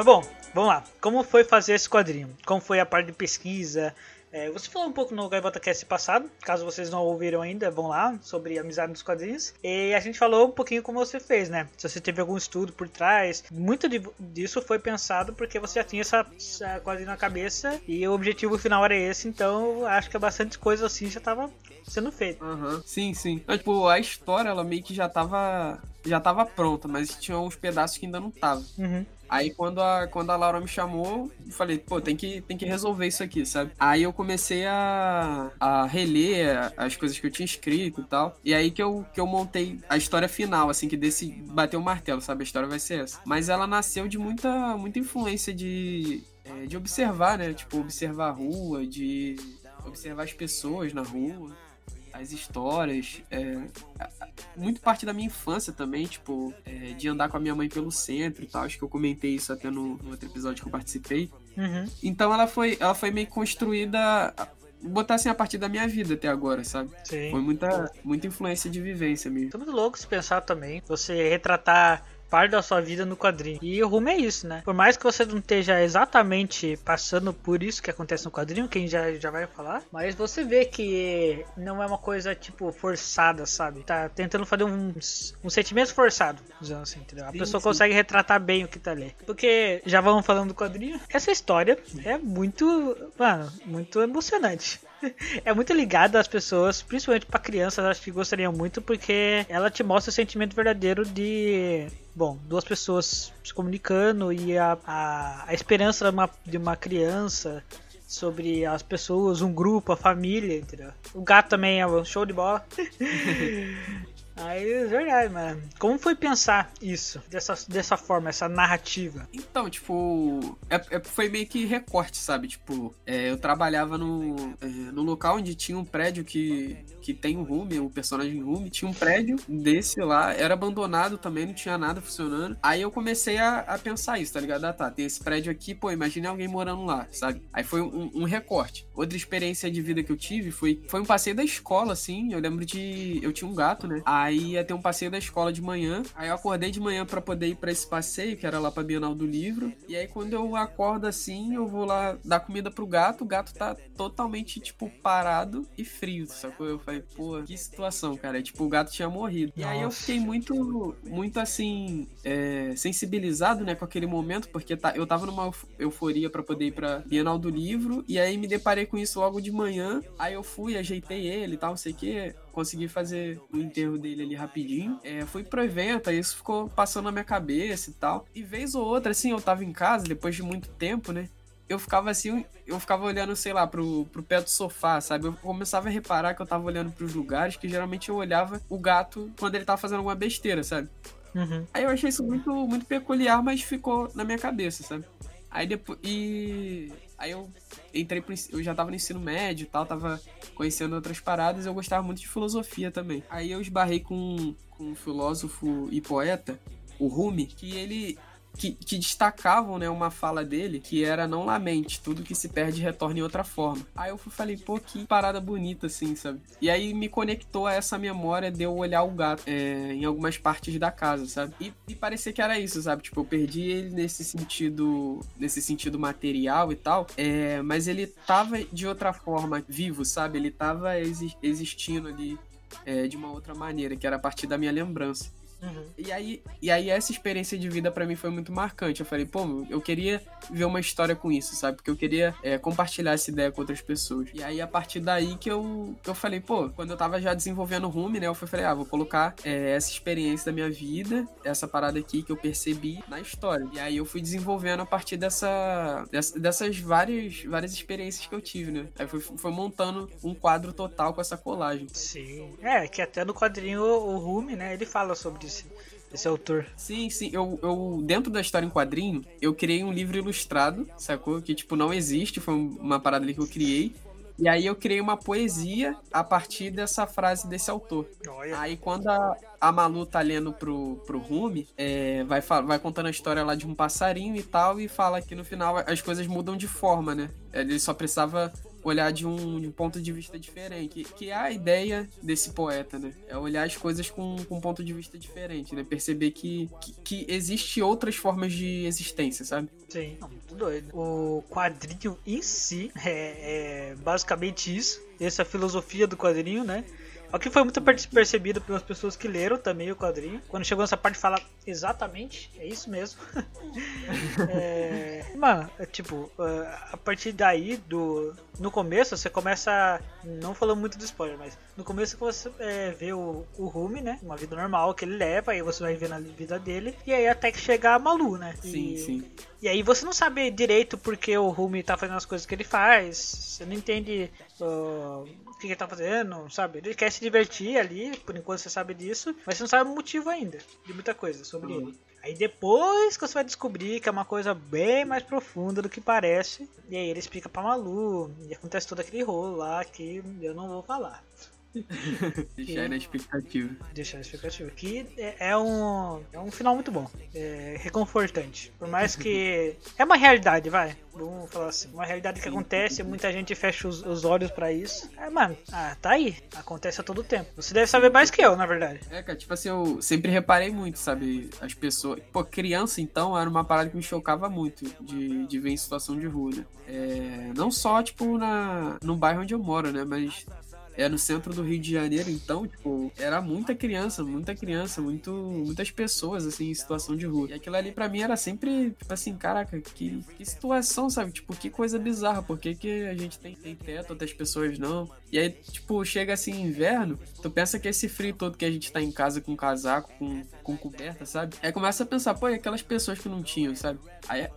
Speaker 1: Mas bom, vamos lá. Como foi fazer esse quadrinho? Como foi a parte de pesquisa? É, você falou um pouco no Gaivota Cast passado, caso vocês não ouviram ainda, vão lá, sobre amizade nos quadrinhos. E a gente falou um pouquinho como você fez, né? Se você teve algum estudo por trás. Muito de, disso foi pensado porque você já tinha essa, essa quadrinho na cabeça e o objetivo final era esse, então acho que bastante coisa assim já tava sendo feita.
Speaker 2: Uhum. Sim, sim. Então, tipo, a história, ela meio que já tava. Já tava pronta, mas tinha uns pedaços que ainda não tava.
Speaker 1: Uhum.
Speaker 2: Aí quando a, quando a Laura me chamou, eu falei, pô, tem que, tem que resolver isso aqui, sabe? Aí eu comecei a, a reler as coisas que eu tinha escrito e tal. E aí que eu, que eu montei a história final, assim, que desse bateu o martelo, sabe? A história vai ser essa. Mas ela nasceu de muita, muita influência de, é, de observar, né? Tipo, observar a rua, de observar as pessoas na rua as histórias, é, muito parte da minha infância também, tipo, é, de andar com a minha mãe pelo centro e tal. Acho que eu comentei isso até no, no outro episódio que eu participei.
Speaker 1: Uhum.
Speaker 2: Então ela foi, ela foi meio construída, botar assim a partir da minha vida até agora, sabe?
Speaker 1: Sim.
Speaker 2: Foi muita, muita influência de vivência mesmo.
Speaker 1: Tô muito louco se pensar também. Você retratar parte da sua vida no quadrinho. E o rumo é isso, né? Por mais que você não esteja exatamente passando por isso que acontece no quadrinho, quem já, já vai falar, mas você vê que não é uma coisa, tipo, forçada, sabe? Tá tentando fazer um, um sentimento forçado, dizendo assim, entendeu? A
Speaker 2: Sim,
Speaker 1: pessoa
Speaker 2: sim.
Speaker 1: consegue retratar bem o que tá ali. Porque, já vamos falando do quadrinho, essa história é muito, mano, muito emocionante (laughs) é muito ligada às pessoas, principalmente para crianças, acho que gostariam muito, porque ela te mostra o sentimento verdadeiro de. Bom, duas pessoas se comunicando e a, a, a esperança de uma, de uma criança sobre as pessoas, um grupo, a família, entendeu? O gato também é um show de bola. (laughs) Aí, é verdade, mano. Como foi pensar isso, dessa, dessa forma, essa narrativa?
Speaker 2: Então, tipo, é, é- foi meio que recorte, sabe? Tipo, é, eu trabalhava no, é, no local onde tinha um prédio que, que tem o Rume, o personagem Rume, tinha um prédio desse lá, era abandonado também, não tinha nada funcionando. Aí eu comecei a, a pensar isso, tá ligado? Ah, tá, tem esse prédio aqui, pô, imagine alguém morando lá, sabe? Aí foi um, um recorte. Outra experiência de vida que eu tive foi, foi um passeio da escola, assim. Eu lembro de. Eu tinha um gato, né? Aí ia ter um passeio da escola de manhã. Aí eu acordei de manhã pra poder ir pra esse passeio, que era lá pra Bienal do Livro. E aí quando eu acordo assim, eu vou lá dar comida pro gato. O gato tá totalmente, tipo, parado e frio, sacou? Eu falei, pô, que situação, cara. Tipo, o gato tinha morrido. E aí eu
Speaker 1: Nossa.
Speaker 2: fiquei muito, muito assim, é, sensibilizado, né, com aquele momento, porque tá, eu tava numa euf- euforia pra poder ir pra Bienal do Livro. E aí me deparei com isso logo de manhã. Aí eu fui, ajeitei ele e tal, não sei o que. Consegui fazer o enterro dele ali rapidinho. É, fui pro evento, aí isso ficou passando na minha cabeça e tal. E vez ou outra, assim, eu tava em casa, depois de muito tempo, né? Eu ficava assim, eu ficava olhando, sei lá, pro, pro pé do sofá, sabe? Eu começava a reparar que eu tava olhando pros lugares que geralmente eu olhava o gato quando ele tava fazendo alguma besteira, sabe?
Speaker 1: Uhum.
Speaker 2: Aí eu achei isso muito, muito peculiar, mas ficou na minha cabeça, sabe? Aí depois. E. Aí eu entrei pro. Eu já tava no ensino médio e tal, tava conhecendo outras paradas, eu gostava muito de filosofia também. Aí eu esbarrei com, com um filósofo e poeta, o Rumi, que ele. Que, que destacavam, né, uma fala dele que era não lamente, tudo que se perde retorna em outra forma. Aí eu falei, pô, que parada bonita, assim, sabe? E aí me conectou a essa memória de eu olhar o gato é, em algumas partes da casa, sabe? E, e parecia que era isso, sabe? Tipo, eu perdi ele nesse sentido, nesse sentido material e tal, é, mas ele tava de outra forma vivo, sabe? Ele tava exi- existindo ali é, de uma outra maneira, que era a partir da minha lembrança.
Speaker 1: Uhum.
Speaker 2: E aí, e aí essa experiência de vida pra mim foi muito marcante. Eu falei, pô, eu queria ver uma história com isso, sabe? Porque eu queria é, compartilhar essa ideia com outras pessoas. E aí, a partir daí que eu, que eu falei, pô, quando eu tava já desenvolvendo o Rume, né? Eu falei, ah, vou colocar é, essa experiência da minha vida, essa parada aqui que eu percebi na história. E aí eu fui desenvolvendo a partir dessa, dessa- dessas várias, várias experiências que eu tive, né? Aí foi, foi montando um quadro total com essa colagem.
Speaker 1: Sim. É, que até no quadrinho o Rumi, né, ele fala sobre esse, esse autor.
Speaker 2: Sim, sim. Eu, eu, dentro da história em quadrinho, eu criei um livro ilustrado, sacou? Que, tipo, não existe. Foi uma parada ali que eu criei. E aí eu criei uma poesia a partir dessa frase desse autor.
Speaker 1: Olha.
Speaker 2: Aí quando a, a Malu tá lendo pro, pro Rumi, é, vai, vai contando a história lá de um passarinho e tal, e fala que no final as coisas mudam de forma, né? Ele só precisava olhar de um, de um ponto de vista diferente, que, é a ideia desse poeta, né? É olhar as coisas com, com um ponto de vista diferente, né? Perceber que, que, que existe outras formas de existência, sabe?
Speaker 1: Sim, muito doido. O quadrinho em si é, é basicamente isso. Essa filosofia do quadrinho, né? O que foi muito perce- percebido pelas pessoas que leram também o quadrinho. Quando chegou nessa parte, fala exatamente, é isso mesmo. (laughs) É, mano, é tipo, é, a partir daí, do, no começo, você começa. Não falando muito do spoiler, mas no começo você é, vê o, o Rumi, né? Uma vida normal que ele leva, aí você vai ver a vida dele. E aí até que chegar a Malu, né?
Speaker 2: Sim,
Speaker 1: E-
Speaker 2: sim.
Speaker 1: e aí você não sabe direito porque o Rumi tá fazendo as coisas que ele faz, você não entende ah, o que ele tá fazendo, sabe? Ele quer se divertir ali, por enquanto você sabe disso, mas você não sabe o motivo ainda de muita coisa sobre
Speaker 2: Uhum.
Speaker 1: ele. Aí depois que você vai descobrir que é uma coisa bem mais profunda do que parece, e aí ele explica pra Malu, e acontece todo aquele rolo lá que eu não vou falar. (laughs)
Speaker 2: Deixar aí na expectativa.
Speaker 1: deixar a expectativa. Que é, é um, é um final muito bom. É reconfortante. Por mais que. (laughs) É uma realidade, vai. Vamos falar assim. Uma realidade que acontece, muita gente fecha os, os olhos pra isso. É, mano, ah, tá aí. Acontece a todo tempo. Você deve saber mais que eu, na verdade.
Speaker 2: É, cara, tipo assim, eu sempre reparei muito, sabe? As pessoas. Pô, criança, então, era uma parada que me chocava muito de, de ver em situação de rua, né? É, não só, tipo, na, no bairro onde eu moro, né? Mas é no centro do Rio de Janeiro, então, tipo, era muita criança, muita criança, muito, muitas pessoas, assim, em situação de rua. E aquilo ali pra mim era sempre, tipo assim, caraca, que, que situação, sabe? Tipo, que coisa bizarra, por que, que a gente tem, tem teto, outras pessoas não? E aí, tipo, chega assim, inverno, tu pensa que esse frio todo que a gente tá em casa com casaco, com, com coberta, sabe? Aí começa a pensar, pô, e aquelas pessoas que não tinham, sabe? Aí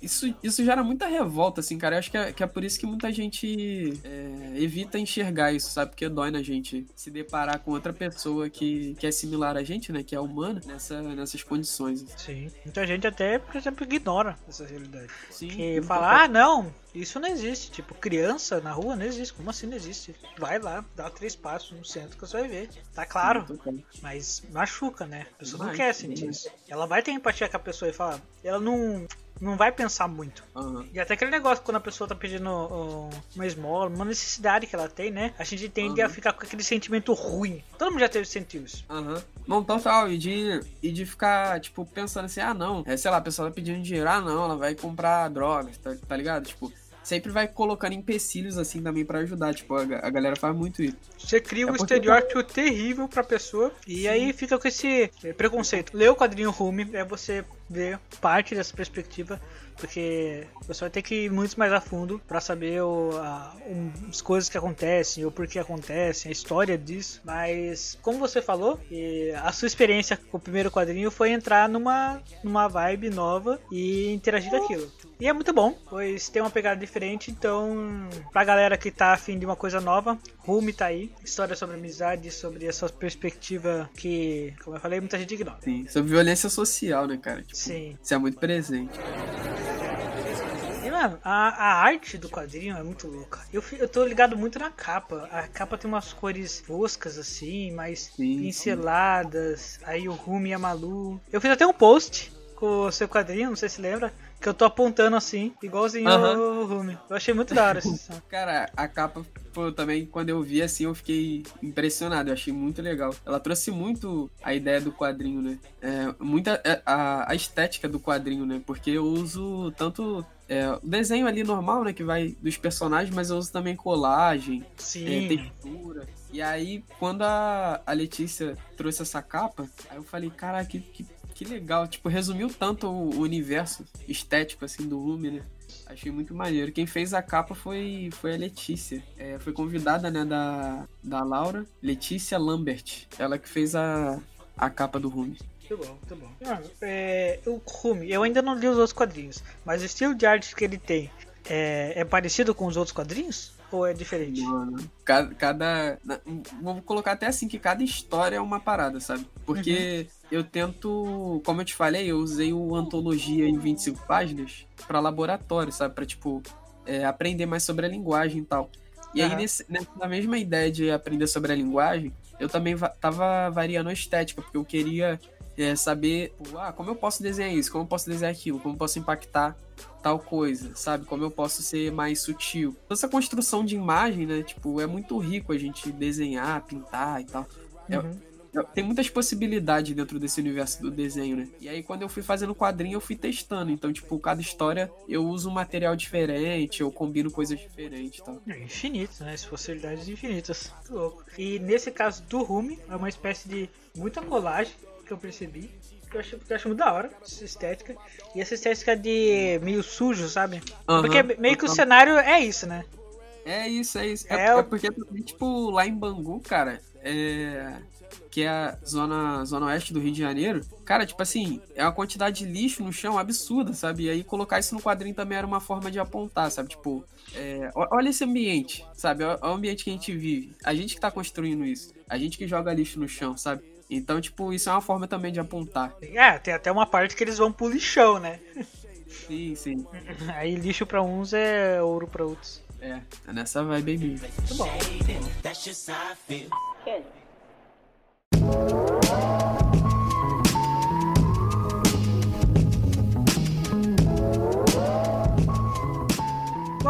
Speaker 2: isso, isso gera muita revolta, assim, cara. Eu acho que é, que é por isso que muita gente é, evita enxergar isso, sabe? Porque dói na gente se deparar com outra pessoa que, que é similar a gente, né? Que é humana, nessa, nessas condições.
Speaker 1: Sim. Muita gente até, por exemplo, ignora essa realidade.
Speaker 2: Sim,
Speaker 1: Que fala, ah, não, isso não existe. Tipo, criança na rua não existe. Como assim não existe? Vai lá, dá três passos no centro que você vai ver. Tá claro. Mas machuca, né? A pessoa não quer sentir isso. Ela vai ter empatia com a pessoa e falar. Ela não, não vai pensar muito.
Speaker 2: Aham.
Speaker 1: E até aquele negócio, quando a pessoa tá pedindo uh, uma esmola, uma necessidade que ela tem, né? A gente tende a
Speaker 2: Uhum.
Speaker 1: ficar com aquele sentimento ruim. Todo mundo já teve sentiu isso.
Speaker 2: Aham. Não, total. E de, e de ficar, tipo, pensando assim, ah, não. É, sei lá, a pessoa tá pedindo dinheiro, ah, não, ela vai comprar drogas, tá, tá ligado? Tipo, sempre vai colocando empecilhos assim também pra ajudar. Tipo, a, a galera faz muito isso.
Speaker 1: Você cria
Speaker 2: É
Speaker 1: um
Speaker 2: porque-
Speaker 1: estereótipo terrível pra pessoa e aí fica com esse preconceito. Ler o quadrinho Rume é você ver parte dessa perspectiva, porque você vai ter que ir muito mais a fundo pra saber o, a- um- as coisas que acontecem, o porquê acontecem, a história disso. Mas, como você falou, a sua experiência com o primeiro quadrinho foi entrar numa, numa vibe nova e interagir com aquilo. E é muito bom, pois tem uma pegada diferente, então pra galera que tá afim de uma coisa nova, Rume tá aí. História sobre amizade, sobre essa perspectiva que, como eu falei, muita gente ignora.
Speaker 2: Sim. Sobre violência social, né, cara? Tipo,
Speaker 1: Sim.
Speaker 2: Isso é muito presente.
Speaker 1: E, mano, a, a arte do quadrinho é muito louca. Eu, eu tô ligado muito na capa. A capa tem umas cores foscas, assim, mais
Speaker 2: Sim,
Speaker 1: pinceladas. Aí o Rumi e a Malu. Eu fiz até um post com o seu quadrinho, não sei se lembra. Que eu tô apontando assim, igualzinho
Speaker 2: Aham.
Speaker 1: o Rumi. Eu achei muito da hora essa (laughs) edição.
Speaker 2: Cara, a capa, pô, também, quando eu vi assim, eu fiquei impressionado. Eu achei muito legal. Ela trouxe muito a ideia do quadrinho, né? É, muita é, a, a estética do quadrinho, né? Porque eu uso tanto é, o desenho ali normal, né? Que vai dos personagens, mas eu uso também colagem, é, textura. E aí, quando a, a Letícia trouxe essa capa, aí eu falei, caraca, que, que, que legal. Tipo, resumiu tanto o, universo estético, assim, do Lume, né? Achei muito maneiro. Quem fez a capa foi, foi a Letícia. É, foi convidada, né, da, da Laura, Letícia Lambert. Ela que fez a, a capa do Rume.
Speaker 1: Muito bom, muito bom. Mano, é, o Rumi, eu ainda não li os outros quadrinhos, mas o estilo de arte que ele tem é, é parecido com os outros quadrinhos? Ou é diferente?
Speaker 2: Mano, cada, cada. na- Vamos colocar até assim que cada história é uma parada, sabe? Porque eu tento. Como eu te falei, eu usei o Antologia em 25 páginas pra laboratório, sabe? Pra, tipo, é, aprender mais sobre a linguagem e tal. E aí,
Speaker 1: Aham.
Speaker 2: nesse, nessa mesma ideia de aprender sobre a linguagem, eu também va tava variando a estética, porque eu queria é, saber, ah, como eu posso desenhar isso, como eu posso desenhar aquilo, como eu posso impactar tal coisa, sabe? Como eu posso ser mais sutil. Essa construção de imagem, né? Tipo, é muito rico a gente desenhar, pintar e tal. É-
Speaker 1: Uhum.
Speaker 2: Tem muitas possibilidades dentro desse universo do desenho, né? E aí, quando eu fui fazendo quadrinho, eu fui testando. Então, tipo, cada história eu uso um material diferente, eu combino coisas diferentes e tal.
Speaker 1: É infinito, né? As possibilidades infinitas. Muito louco. E nesse caso do Rumi, é uma espécie de muita colagem que eu percebi. Que eu acho, que eu acho muito da hora, essa estética. E essa estética de meio sujo, sabe?
Speaker 2: Aham.
Speaker 1: Porque meio que o cenário é isso, né?
Speaker 2: É isso, é isso.
Speaker 1: É
Speaker 2: É,
Speaker 1: o-
Speaker 2: é porque, tipo, lá em Bangu, cara, é... que é a zona, zona oeste do Rio de Janeiro, cara, tipo assim, é uma quantidade de lixo no chão absurda, sabe? E aí colocar isso no quadrinho também era uma forma de apontar, sabe? Tipo, é, olha esse ambiente, sabe? Olha o ambiente que a gente vive. A gente que tá construindo isso. A gente que joga lixo no chão, sabe? Então, tipo, isso é uma forma também de apontar.
Speaker 1: É, tem até uma parte que eles vão pro lixão, né?
Speaker 2: Sim, sim. (laughs)
Speaker 1: Aí lixo pra uns é ouro pra outros.
Speaker 2: É, é nessa vibe aí mesmo.
Speaker 1: Muito bom.
Speaker 3: That's just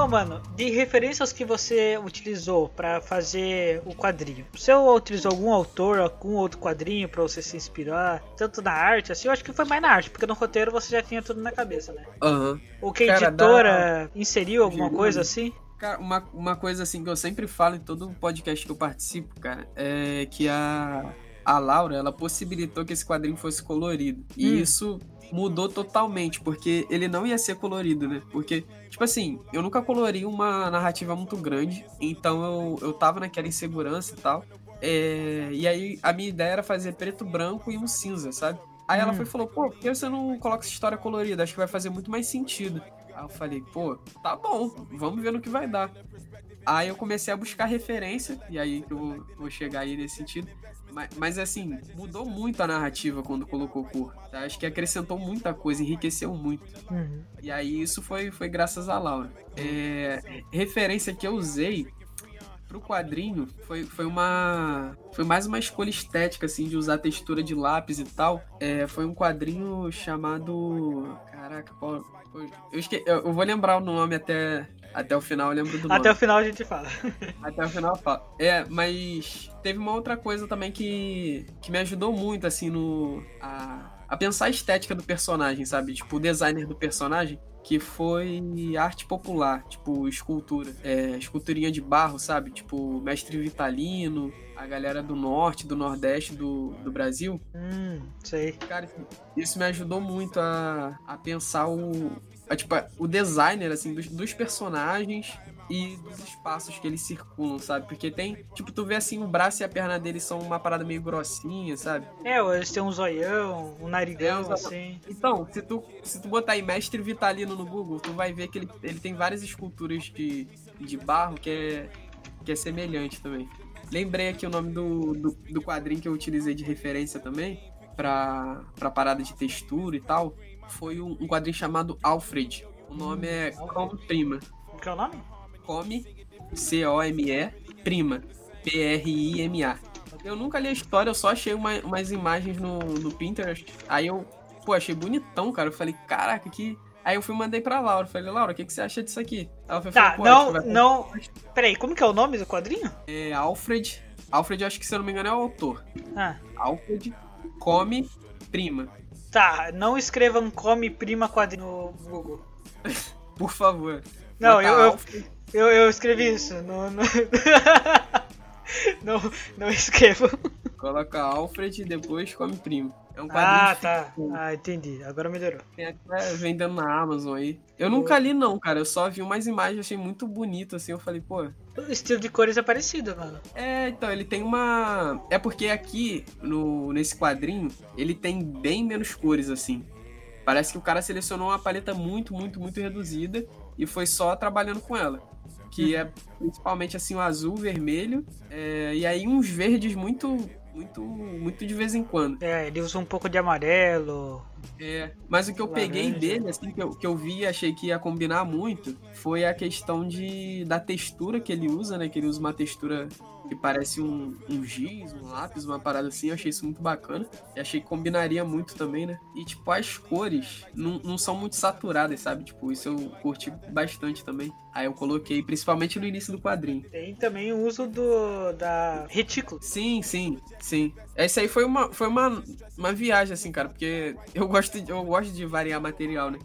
Speaker 1: mano, de referências que você utilizou pra fazer o quadrinho, você utilizou algum autor, algum outro quadrinho pra você se inspirar, tanto na arte, assim, eu acho que foi mais na arte, porque no roteiro você já tinha tudo na cabeça, né?
Speaker 2: Aham.
Speaker 1: Ou que a
Speaker 2: Cara,
Speaker 1: editora inseriu alguma
Speaker 2: Juro.
Speaker 1: coisa assim?
Speaker 2: Cara, uma, uma coisa assim que eu sempre falo em todo podcast que eu participo, cara, é que a, a Laura, ela possibilitou que esse quadrinho fosse colorido. E
Speaker 1: Hum.
Speaker 2: isso mudou totalmente, porque ele não ia ser colorido, né? Porque, tipo assim, eu nunca colori uma narrativa muito grande, então eu, eu tava naquela insegurança e tal. É, e aí a minha ideia era fazer preto, branco e um cinza, sabe? Aí ela
Speaker 1: Hum.
Speaker 2: foi e falou, pô, por que você não coloca essa história colorida? Acho que vai fazer muito mais sentido. Aí eu falei, pô, tá bom, vamos ver no que vai dar. Aí eu comecei a buscar referência, e aí que eu vou, vou chegar aí nesse sentido. Mas, mas, assim, mudou muito a narrativa quando colocou cor. tá? Acho que acrescentou muita coisa, enriqueceu muito.
Speaker 1: Uhum.
Speaker 2: E aí isso foi, foi graças a Laura. É, referência que eu usei pro quadrinho foi, foi uma. Foi mais uma escolha estética, assim, de usar textura de lápis e tal. É, foi um quadrinho chamado. Caraca, qual. Eu, esque... eu vou lembrar o nome até, até o final, eu lembro do nome.
Speaker 1: Até o final a gente fala. (laughs)
Speaker 2: Até o final eu falo. É, mas teve uma outra coisa também que, que me ajudou muito, assim, no. A, a pensar a estética do personagem, sabe? Tipo, o designer do personagem, que foi arte popular, tipo, escultura. É, esculturinha de barro, sabe? Tipo, mestre Vitalino, a galera do norte, do nordeste do, do Brasil.
Speaker 1: Hum, sei.
Speaker 2: Cara, isso me ajudou muito a, a pensar o. a, tipo, a- o designer, assim, dos, dos personagens e dos espaços que eles circulam, sabe? Porque tem. Tipo, tu vê assim, o braço e a perna deles são uma parada meio grossinha, sabe?
Speaker 1: É, eles têm um zoião, um narigão,
Speaker 2: É,
Speaker 1: assim.
Speaker 2: Então, se tu, se tu botar aí Mestre Vitalino no Google, tu vai ver que ele, ele tem várias esculturas de, de barro que é, que é semelhante também. Lembrei aqui o nome do, do, do quadrinho que eu utilizei de referência também, pra, pra parada de textura e tal. Foi um, um quadrinho chamado Alfred. O nome é
Speaker 1: Alfred.
Speaker 2: Come Prima.
Speaker 1: Qual que é o nome?
Speaker 2: Come, C-O-M-E, Prima. P-R-I-M-A. Eu nunca li a história, eu só achei uma- umas imagens no, no Pinterest. Aí eu, pô, achei bonitão, cara. Eu falei, caraca, que. Aí eu fui e mandei pra Laura. Falei, Laura, o que, que você acha disso aqui? Ela foi,
Speaker 1: Tá, não, não. Peraí, como que é o nome do quadrinho?
Speaker 2: É Alfred. Alfred, acho que se eu não me engano, é o autor.
Speaker 1: Ah,
Speaker 2: Alfred Come Prima.
Speaker 1: Tá. Não escrevam come prima quadrinho no Google. (laughs)
Speaker 2: Por favor.
Speaker 1: Não, eu, eu, eu, eu escrevi isso. Não, não... (laughs) não, não escrevam.
Speaker 2: Coloca Alfred e depois Come Prima. É um quadrinho
Speaker 1: Ah, tá. Ah, entendi. Agora melhorou.
Speaker 2: Tem até vendendo na Amazon aí. Eu nunca li, não, cara. Eu só vi umas imagens, achei muito bonito, assim. Eu falei, pô.
Speaker 1: O estilo de cores é parecido, mano.
Speaker 2: É, então, ele tem uma. É porque aqui, no, nesse quadrinho, ele tem bem menos cores, assim. Parece que o cara selecionou uma paleta muito, muito, muito reduzida e foi só trabalhando com ela. Que é principalmente assim o azul, o vermelho, é, e aí uns verdes muito muito, muito de vez em quando.
Speaker 1: É, ele usa um pouco de amarelo.
Speaker 2: É, mas o que eu peguei
Speaker 1: Laranja.
Speaker 2: dele, assim, que eu, que eu vi e achei que ia combinar muito, foi a questão de, da textura que ele usa, né? Que ele usa uma textura que parece um, um giz, um lápis, uma parada assim. Eu achei isso muito bacana. E achei que combinaria muito também, né? E, tipo, as cores não, não são muito saturadas, sabe? Tipo, isso eu curti bastante também. Aí eu coloquei, principalmente no início do quadrinho.
Speaker 1: Tem também o uso do da retícula.
Speaker 2: Sim, sim, sim. Essa aí foi uma, foi uma, uma viagem, assim, cara, porque eu gosto, de, eu gosto de variar material, né?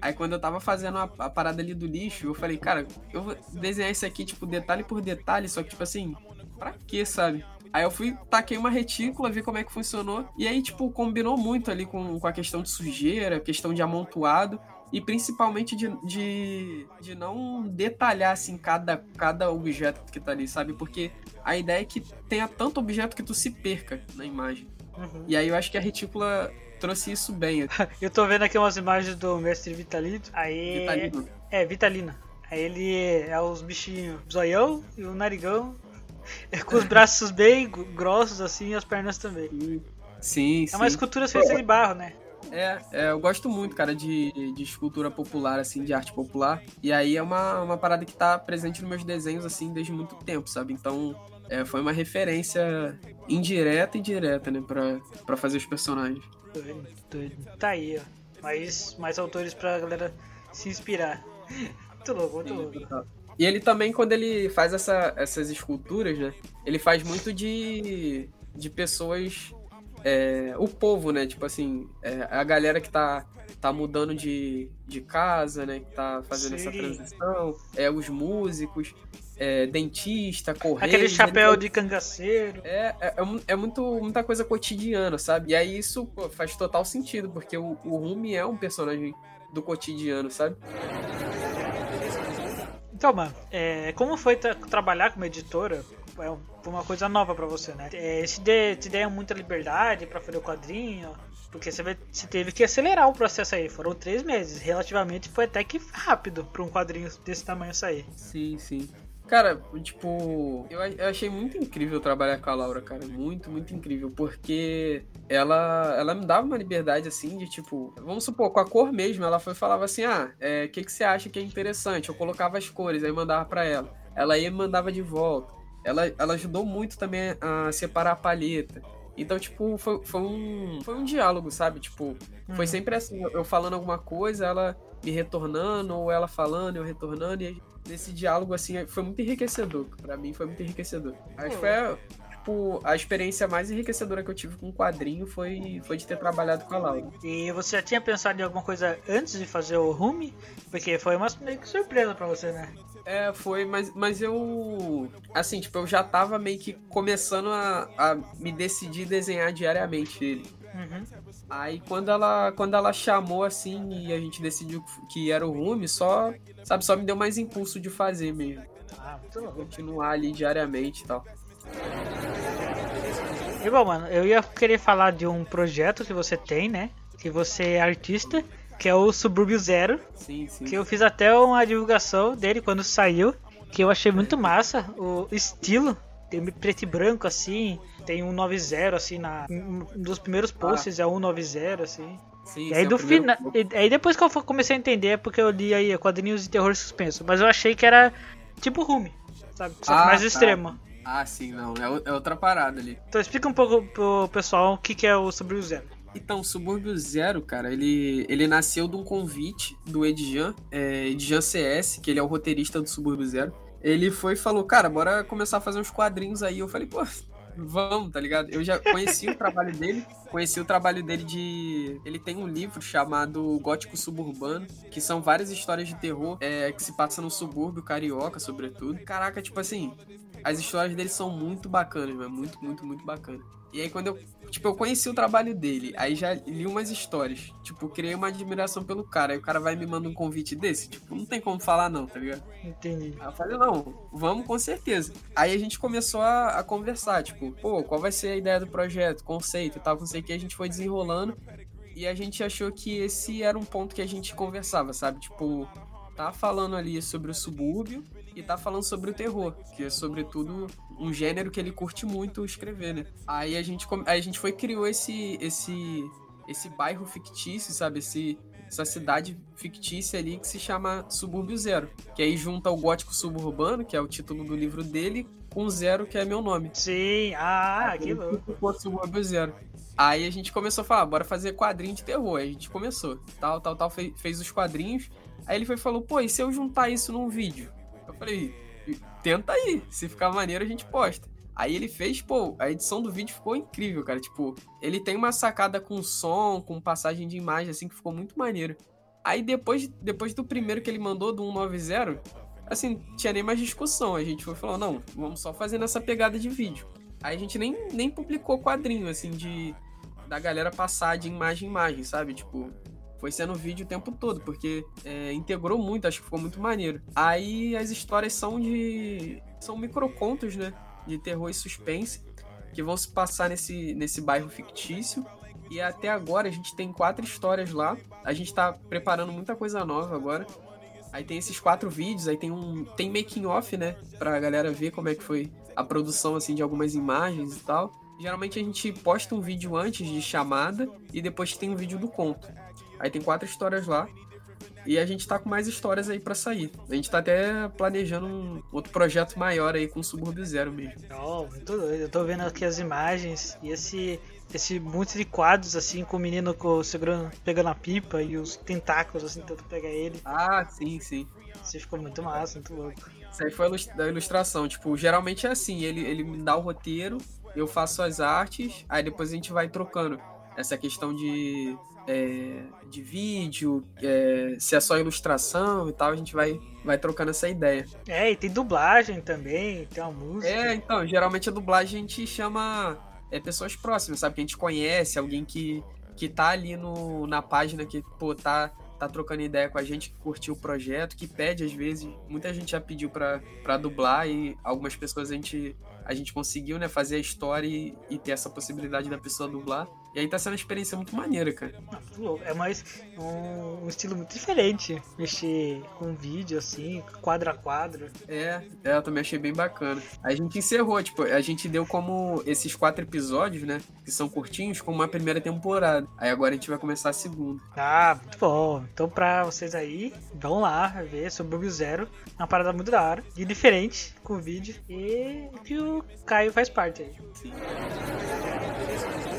Speaker 2: Aí quando eu tava fazendo a, a parada ali do lixo, eu falei, cara, eu vou desenhar isso aqui, tipo, detalhe por detalhe, só que, tipo assim, pra quê, sabe? Aí eu fui, taquei uma retícula, vi como é que funcionou. E aí, tipo, combinou muito ali com, com a questão de sujeira, questão de amontoado. E principalmente de, de, de não detalhar, assim, cada, cada objeto que tá ali, sabe? Porque a ideia é que tenha tanto objeto que tu se perca na imagem.
Speaker 1: Uhum.
Speaker 2: E aí eu acho que a retícula trouxe isso bem. (laughs)
Speaker 1: Eu tô vendo aqui umas imagens do mestre Vitalino. Aí.
Speaker 2: Vitalino.
Speaker 1: É, Vitalina. Aí ele é os bichinhos zoião e o narigão. É com os braços (laughs) bem grossos assim e as pernas também.
Speaker 2: Sim,
Speaker 1: É
Speaker 2: sim.
Speaker 1: uma escultura feita de barro, né?
Speaker 2: É, é, eu gosto muito, cara, de, de escultura popular, assim, de arte popular. E aí é uma, uma parada que tá presente nos meus desenhos, assim, desde muito tempo, sabe? Então, é, foi uma referência indireta e direta, né, pra, pra fazer os personagens.
Speaker 1: Doido, doido. Tá aí, ó. Mais, mais autores pra galera se inspirar. (laughs) Muito louco, muito louco.
Speaker 2: E ele também, quando ele faz essa- essas esculturas, né? Ele faz muito de, de pessoas. é, o povo, né? Tipo assim, é, a galera que tá, tá mudando de, de casa, né? Que tá fazendo essa
Speaker 1: Sim.
Speaker 2: transição. É, os músicos, é, dentista, correio.
Speaker 1: Aquele chapéu de cangaceiro.
Speaker 2: É, é, é é muito, muita coisa cotidiana, sabe? E aí isso pô, faz total sentido, porque o, o Rumi é um personagem do cotidiano, sabe?
Speaker 1: Então, mano, é, como foi tra- trabalhar como editora? É um- uma coisa nova pra você, né? É, te, de, te deram muita liberdade pra fazer o quadrinho? Porque você, teve que acelerar o processo aí. Foram três meses. Relativamente foi até que rápido pra um quadrinho desse tamanho sair.
Speaker 2: Sim, sim. Cara, tipo, eu, eu achei muito incrível trabalhar com a Laura, cara. Muito, muito incrível. Porque ela, ela me dava uma liberdade, assim, de tipo, vamos supor, com a cor mesmo, ela foi falava assim: ah, o que, que você acha que é interessante? Eu colocava as cores, aí mandava pra ela. Ela ia e mandava de volta. Ela, ela ajudou muito também a separar a palheta. Então, tipo, foi, foi, um, foi um diálogo, sabe? Tipo, foi
Speaker 1: Uhum.
Speaker 2: sempre assim, eu- eu falando alguma coisa, ela me retornando, ou ela falando, eu retornando, e nesse diálogo, assim, foi muito enriquecedor. Pra mim, foi muito enriquecedor. Acho que foi, a- tipo, a experiência mais enriquecedora que eu tive com um quadrinho foi, foi de ter trabalhado com a Laura.
Speaker 1: E você já tinha pensado em alguma coisa antes de fazer o Rumi? Porque foi uma meio que surpresa pra você, né?
Speaker 2: É, foi, mas, mas eu. Assim, tipo, eu já tava meio que começando a, a me decidir desenhar diariamente ele.
Speaker 1: Uhum.
Speaker 2: Aí quando ela, quando ela chamou assim e a gente decidiu que era o Rumi, só, sabe, só me deu mais impulso de fazer mesmo.
Speaker 1: Ah.
Speaker 2: Continuar ali diariamente e tal.
Speaker 1: E bom, mano, eu ia querer falar de um projeto que você tem, né? Que você é artista, que é o Subúrbio Zero.
Speaker 2: Sim, sim.
Speaker 1: Que eu fiz até uma divulgação dele quando saiu. Que eu achei muito massa. O estilo. Tem preto e branco assim. Tem um 90 assim na. Um dos primeiros posts é um 90, assim.
Speaker 2: Sim,
Speaker 1: E aí
Speaker 2: sim,
Speaker 1: do
Speaker 2: é o primeiro-
Speaker 1: e- Aí depois que eu comecei a entender é porque eu li aí quadrinhos de terror suspenso. Mas eu achei que era tipo Rumi, sabe? Só
Speaker 2: Ah,
Speaker 1: mais
Speaker 2: tá.
Speaker 1: extremo.
Speaker 2: Ah, sim, não. É, é outra parada ali.
Speaker 1: Então explica um pouco pro pessoal o que, que é o Subúrbio Zero.
Speaker 2: Então, o Subúrbio Zero, cara, ele, ele nasceu de um convite do Edjan, é, Edjan CS, que ele é o roteirista do Subúrbio Zero. Ele foi e falou, cara, bora começar a fazer uns quadrinhos aí. Eu falei, pô, vamos, tá ligado? Eu já conheci o trabalho dele, conheci o trabalho dele de... Ele tem um livro chamado Gótico Suburbano, que são várias histórias de terror é, que se passam no subúrbio carioca, sobretudo. Caraca, tipo assim, as histórias dele são muito bacanas, mano, muito, muito, muito bacanas. E aí quando eu Tipo, eu conheci o trabalho dele, aí já li umas histórias. Tipo, criei uma admiração pelo cara. Aí o cara vai me manda um convite desse. Tipo, não tem como falar não, tá ligado?
Speaker 1: Entendi.
Speaker 2: Aí eu falei, não, vamos com certeza. Aí a gente começou a, a conversar, tipo, pô, qual vai ser a ideia do projeto, conceito e tal, não sei o que. A gente foi desenrolando e a gente achou que esse era um ponto que a gente conversava, sabe? Tipo, tá falando ali sobre o subúrbio e tá falando sobre o terror, que é sobretudo um gênero que ele curte muito escrever, né? Aí a gente, aí a gente foi criou esse, esse, esse bairro fictício, sabe? Esse, essa cidade fictícia ali que se chama Subúrbio Zero. Que aí junta o gótico suburbano, que é o título do livro dele, com Zero, que é meu nome.
Speaker 1: Sim, ah, que louco.
Speaker 2: Subúrbio Zero. Aí a gente começou a falar, bora fazer quadrinho de terror. Aí a gente começou, tal, tal, tal, fez, fez os quadrinhos. Aí ele foi e falou, pô, e se eu juntar isso num vídeo? Eu falei, tenta aí, se ficar maneiro a gente posta. Aí ele fez, pô, a edição do vídeo ficou incrível, cara. Tipo, ele tem uma sacada com som, com passagem de imagem, assim, que ficou muito maneiro. Aí depois, depois do primeiro que ele mandou, do 190, assim, tinha nem mais discussão. A gente foi falou, não, vamos só fazer nessa pegada de vídeo. Aí a gente nem, nem publicou quadrinho, assim, de da galera passar de imagem em imagem, sabe? Tipo, foi sendo vídeo o tempo todo, porque é, integrou muito, acho que ficou muito maneiro. Aí as histórias são de. são microcontos, né? De terror e suspense, que vão se passar nesse, nesse bairro fictício. E até agora a gente tem quatro histórias lá. A gente tá preparando muita coisa nova agora. Aí tem esses quatro vídeos, aí tem um. Tem making off, né? Pra galera ver como é que foi a produção assim de algumas imagens e tal. Geralmente a gente posta um vídeo antes de chamada e depois tem um vídeo do conto. Aí tem quatro histórias lá. E a gente tá com mais histórias aí pra sair. A gente tá até planejando um outro projeto maior aí com o Subúrbio Zero mesmo.
Speaker 1: Oh, muito doido. Eu tô vendo aqui as imagens e esse esse monte de quadros assim com o menino com, segurando, pegando a pipa e os tentáculos assim tentando pegar ele.
Speaker 2: Ah, sim, sim.
Speaker 1: Isso ficou muito massa, muito louco.
Speaker 2: Isso aí foi da ilustração. Tipo, geralmente é assim, ele, ele me dá o roteiro, eu faço as artes, aí depois a gente vai trocando. Essa questão de, é, de vídeo, é, se é só ilustração e tal, a gente vai, vai trocando essa ideia.
Speaker 1: É, e tem dublagem também, tem uma música.
Speaker 2: É, então, geralmente a dublagem a gente chama é, pessoas próximas, sabe? Que a gente conhece, alguém que, que tá ali no, na página, que, pô, tá, tá trocando ideia com a gente, que curtiu o projeto, que pede às vezes. Muita gente já pediu pra, pra dublar e algumas pessoas a gente, a gente conseguiu, né, fazer a história e, e ter essa possibilidade da pessoa dublar. E aí tá sendo uma experiência muito maneira, cara.
Speaker 1: É mais um, um estilo muito diferente. Mexer com vídeo assim, quadro a quadro.
Speaker 2: É, é, eu também achei bem bacana. A gente encerrou, tipo, a gente deu como esses quatro episódios, né? Que são curtinhos, como uma primeira temporada. Aí agora a gente vai começar a segunda.
Speaker 1: Ah, muito bom. Então pra vocês aí, vão lá ver sobre o Zero. É uma parada muito da hora e diferente com o vídeo. E que o Caio faz parte aí.
Speaker 2: Sim.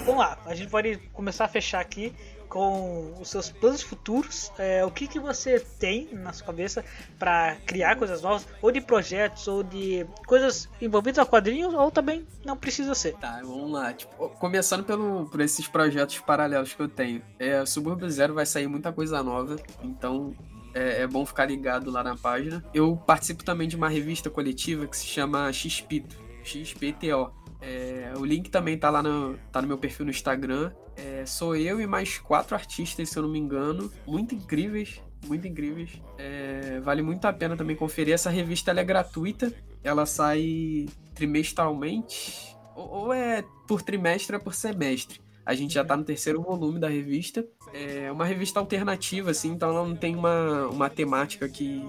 Speaker 1: Vamos lá, a gente pode começar a fechar aqui com os seus planos futuros. É, o que, que você tem na sua cabeça para criar coisas novas, ou de projetos, ou de coisas envolvidas a quadrinhos, ou também não precisa ser.
Speaker 2: Tá, vamos lá. Tipo, começando pelo, por esses projetos paralelos que eu tenho. É, Subúrbio Zero vai sair muita coisa nova, então é, é bom ficar ligado lá na página. Eu participo também de uma revista coletiva que se chama XPITO, XPTO. É, o link também tá lá no, tá no meu perfil no Instagram. É, sou eu e mais quatro artistas, se eu não me engano, muito incríveis, muito incríveis. É, vale muito a pena também conferir. Essa revista é gratuita, ela sai trimestralmente, ou, ou é por trimestre ou é por semestre. A gente já tá no terceiro volume da revista. É uma revista alternativa, assim, então ela não tem uma, uma temática que,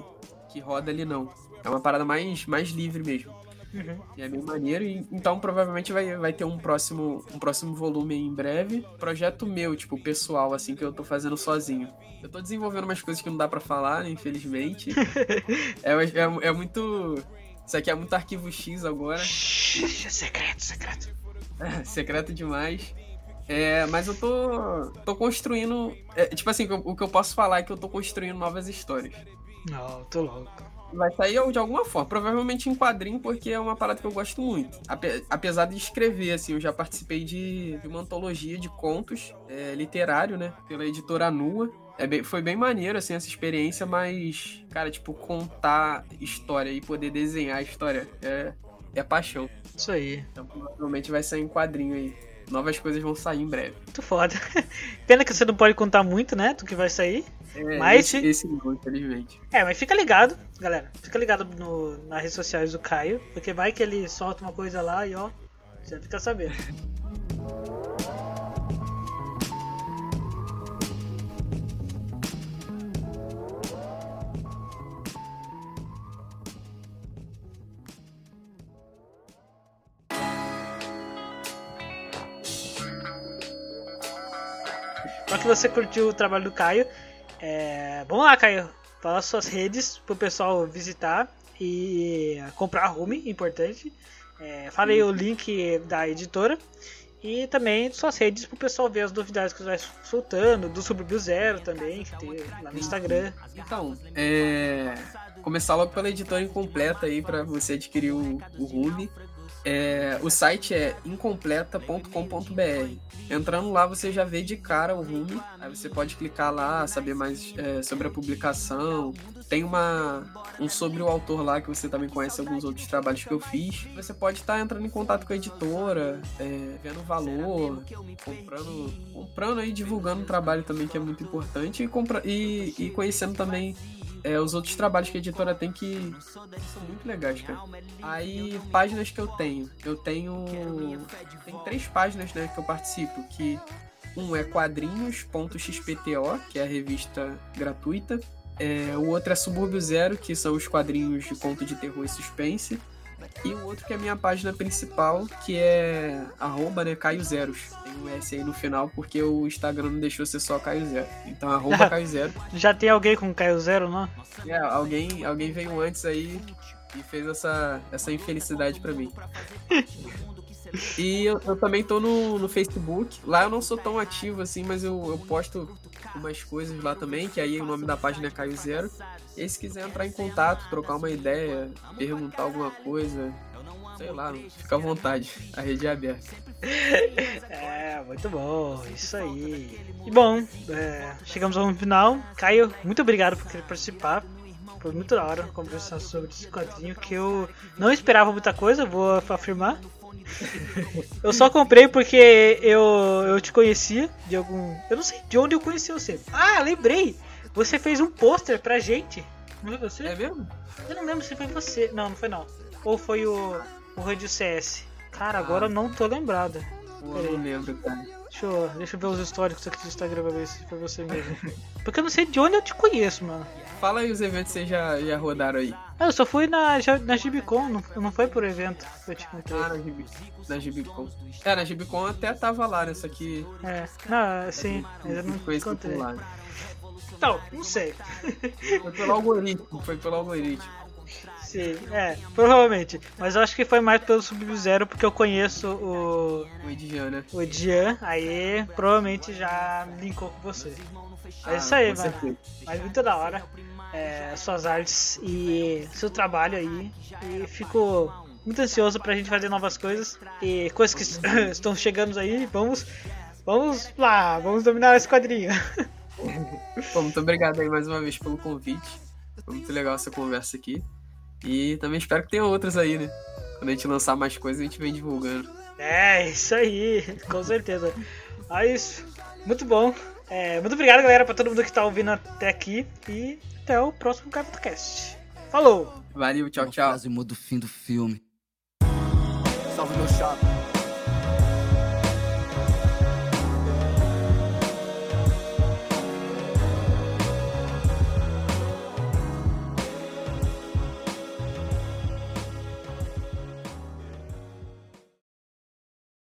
Speaker 2: que roda ali, não. É uma parada mais, mais livre mesmo.
Speaker 1: Uhum.
Speaker 2: E é bem maneiro, e, então provavelmente vai, vai ter um próximo, um próximo volume aí em breve. Projeto meu, tipo, pessoal, assim, que eu tô fazendo sozinho. Eu tô desenvolvendo umas coisas que não dá pra falar, infelizmente. (laughs) é, é, é muito. Isso aqui é muito arquivo X agora.
Speaker 1: Secreto, secreto. (laughs)
Speaker 2: Secreto demais. É, mas eu tô, tô construindo. é, tipo assim, o que eu posso falar é que eu tô construindo novas histórias.
Speaker 1: Não, tô louco.
Speaker 2: Vai sair de alguma forma, provavelmente em quadrinho, porque é uma parada que eu gosto muito. Ape- apesar de escrever, assim, eu já participei de, de uma antologia de contos é, literário, né? Pela editora Nua. É bem- foi bem maneiro, assim, essa experiência, mas, cara, tipo, contar história e poder desenhar a história é, é paixão.
Speaker 1: Isso aí.
Speaker 2: Então, provavelmente vai sair em quadrinho aí. Novas coisas vão sair em breve.
Speaker 1: Muito foda. (laughs) Pena que você não pode contar muito, né? Do que vai sair.
Speaker 2: É,
Speaker 1: Mas
Speaker 2: esse,
Speaker 1: se-
Speaker 2: esse não, infelizmente.
Speaker 1: É, mas fica ligado, galera. Fica ligado no, nas redes sociais do Caio. Porque vai que ele solta uma coisa lá e ó. Você fica sabendo. (laughs) que você curtiu o trabalho do Caio. É, vamos lá, Caio. Fala suas redes pro pessoal visitar e comprar a Rume, importante. É, fala aí o link da editora. E também suas redes pro pessoal ver as novidades que você vai soltando, do Suburbio Zero também, que tem lá no Instagram.
Speaker 2: Então, é. Começar logo pela editora incompleta aí para você adquirir o, o Ruby. É, o site é incompleta.com.br. Entrando lá, você já vê de cara o Rume. Aí você pode clicar lá, saber mais é, sobre a publicação. Tem uma um sobre o autor lá que você também conhece alguns outros trabalhos que eu fiz. Você pode estar entrando em contato com a editora, é, vendo o valor, comprando, comprando e divulgando o trabalho também que é muito importante e, compra, e, e conhecendo também é, os outros trabalhos que a editora tem que, são muito legais, cara. Aí, páginas que eu tenho. Eu tenho. Tem três páginas né, que eu participo, que um é quadrinhos.xpto, que é a revista gratuita. É, o outro é Subúrbio Zero, que são os quadrinhos de conto de terror e suspense. E o outro que é a minha página principal, que é arroba, né, Caio Zeros. Tem um S aí no final, porque o Instagram não deixou ser só Caio Zero. Então, arroba Caio Zero.
Speaker 1: Já tem alguém com Caio Zero, não?
Speaker 2: É, alguém, alguém veio antes aí e fez essa, essa infelicidade pra mim. (laughs) E eu, eu também tô no, no Facebook. Lá eu não sou tão ativo assim, mas eu, eu posto umas coisas lá também, que aí o nome da página é Caio Zero. E aí, se quiser entrar em contato, trocar uma ideia, perguntar alguma coisa, sei lá, fica à vontade. A rede é aberta.
Speaker 1: É, muito bom, isso aí. E bom, é, chegamos ao final. Caio, muito obrigado por querer participar. Foi muito da hora conversar sobre esse quadrinho que eu não esperava muita coisa, vou afirmar. Eu só comprei porque eu, eu te conhecia de algum. Eu não sei de onde eu conheci você. Ah, lembrei! Você fez um pôster pra gente. Não foi você?
Speaker 2: É mesmo?
Speaker 1: Eu não lembro se foi você. Não, não foi não. Ou foi o, o Rádio CS. Cara, agora eu não tô lembrada.
Speaker 2: Eu não lembro, cara.
Speaker 1: Deixa eu, deixa eu ver os históricos aqui do Instagram pra ver se foi você mesmo. Porque eu não sei de onde eu te conheço, mano.
Speaker 2: Fala aí os eventos que vocês já, já rodaram aí.
Speaker 1: Ah, eu só fui na, na Gibicon, não, não foi por evento que eu te encontrei.
Speaker 2: Ah, na, Gibi, na Gibicon. É, na Gibicon até tava lá nessa aqui.
Speaker 1: É, não, sim, mas eu não encontrei.
Speaker 2: lá.
Speaker 1: Então, não sei.
Speaker 2: Foi pelo algoritmo, foi pelo algoritmo.
Speaker 1: Sim, é, provavelmente. Mas eu acho que foi mais pelo Sub-Zero porque eu conheço o,
Speaker 2: O Edian, né?
Speaker 1: o Dian, aí provavelmente já linkou com você. É isso aí,
Speaker 2: Ah,
Speaker 1: mano.
Speaker 2: certeza.
Speaker 1: Mas muito da hora. é, suas artes e seu trabalho aí. E fico muito ansioso pra gente fazer novas coisas. E coisas que (coughs) estão chegando aí. Vamos. Vamos lá, vamos dominar esse quadrinho. (laughs)
Speaker 2: Pô, muito obrigado aí mais uma vez pelo convite. Foi muito legal essa conversa aqui. E também espero que tenha outras aí, né? Quando a gente lançar mais coisas, a gente vem divulgando.
Speaker 1: É, isso aí, com certeza. Mas, muito bom. É, muito obrigado, galera, pra todo mundo que tá ouvindo até aqui. E até o próximo CapitoCast. Falou!
Speaker 2: Valeu, tchau, tchau.
Speaker 4: frase muda o fim do filme.
Speaker 5: Salve meu chapa.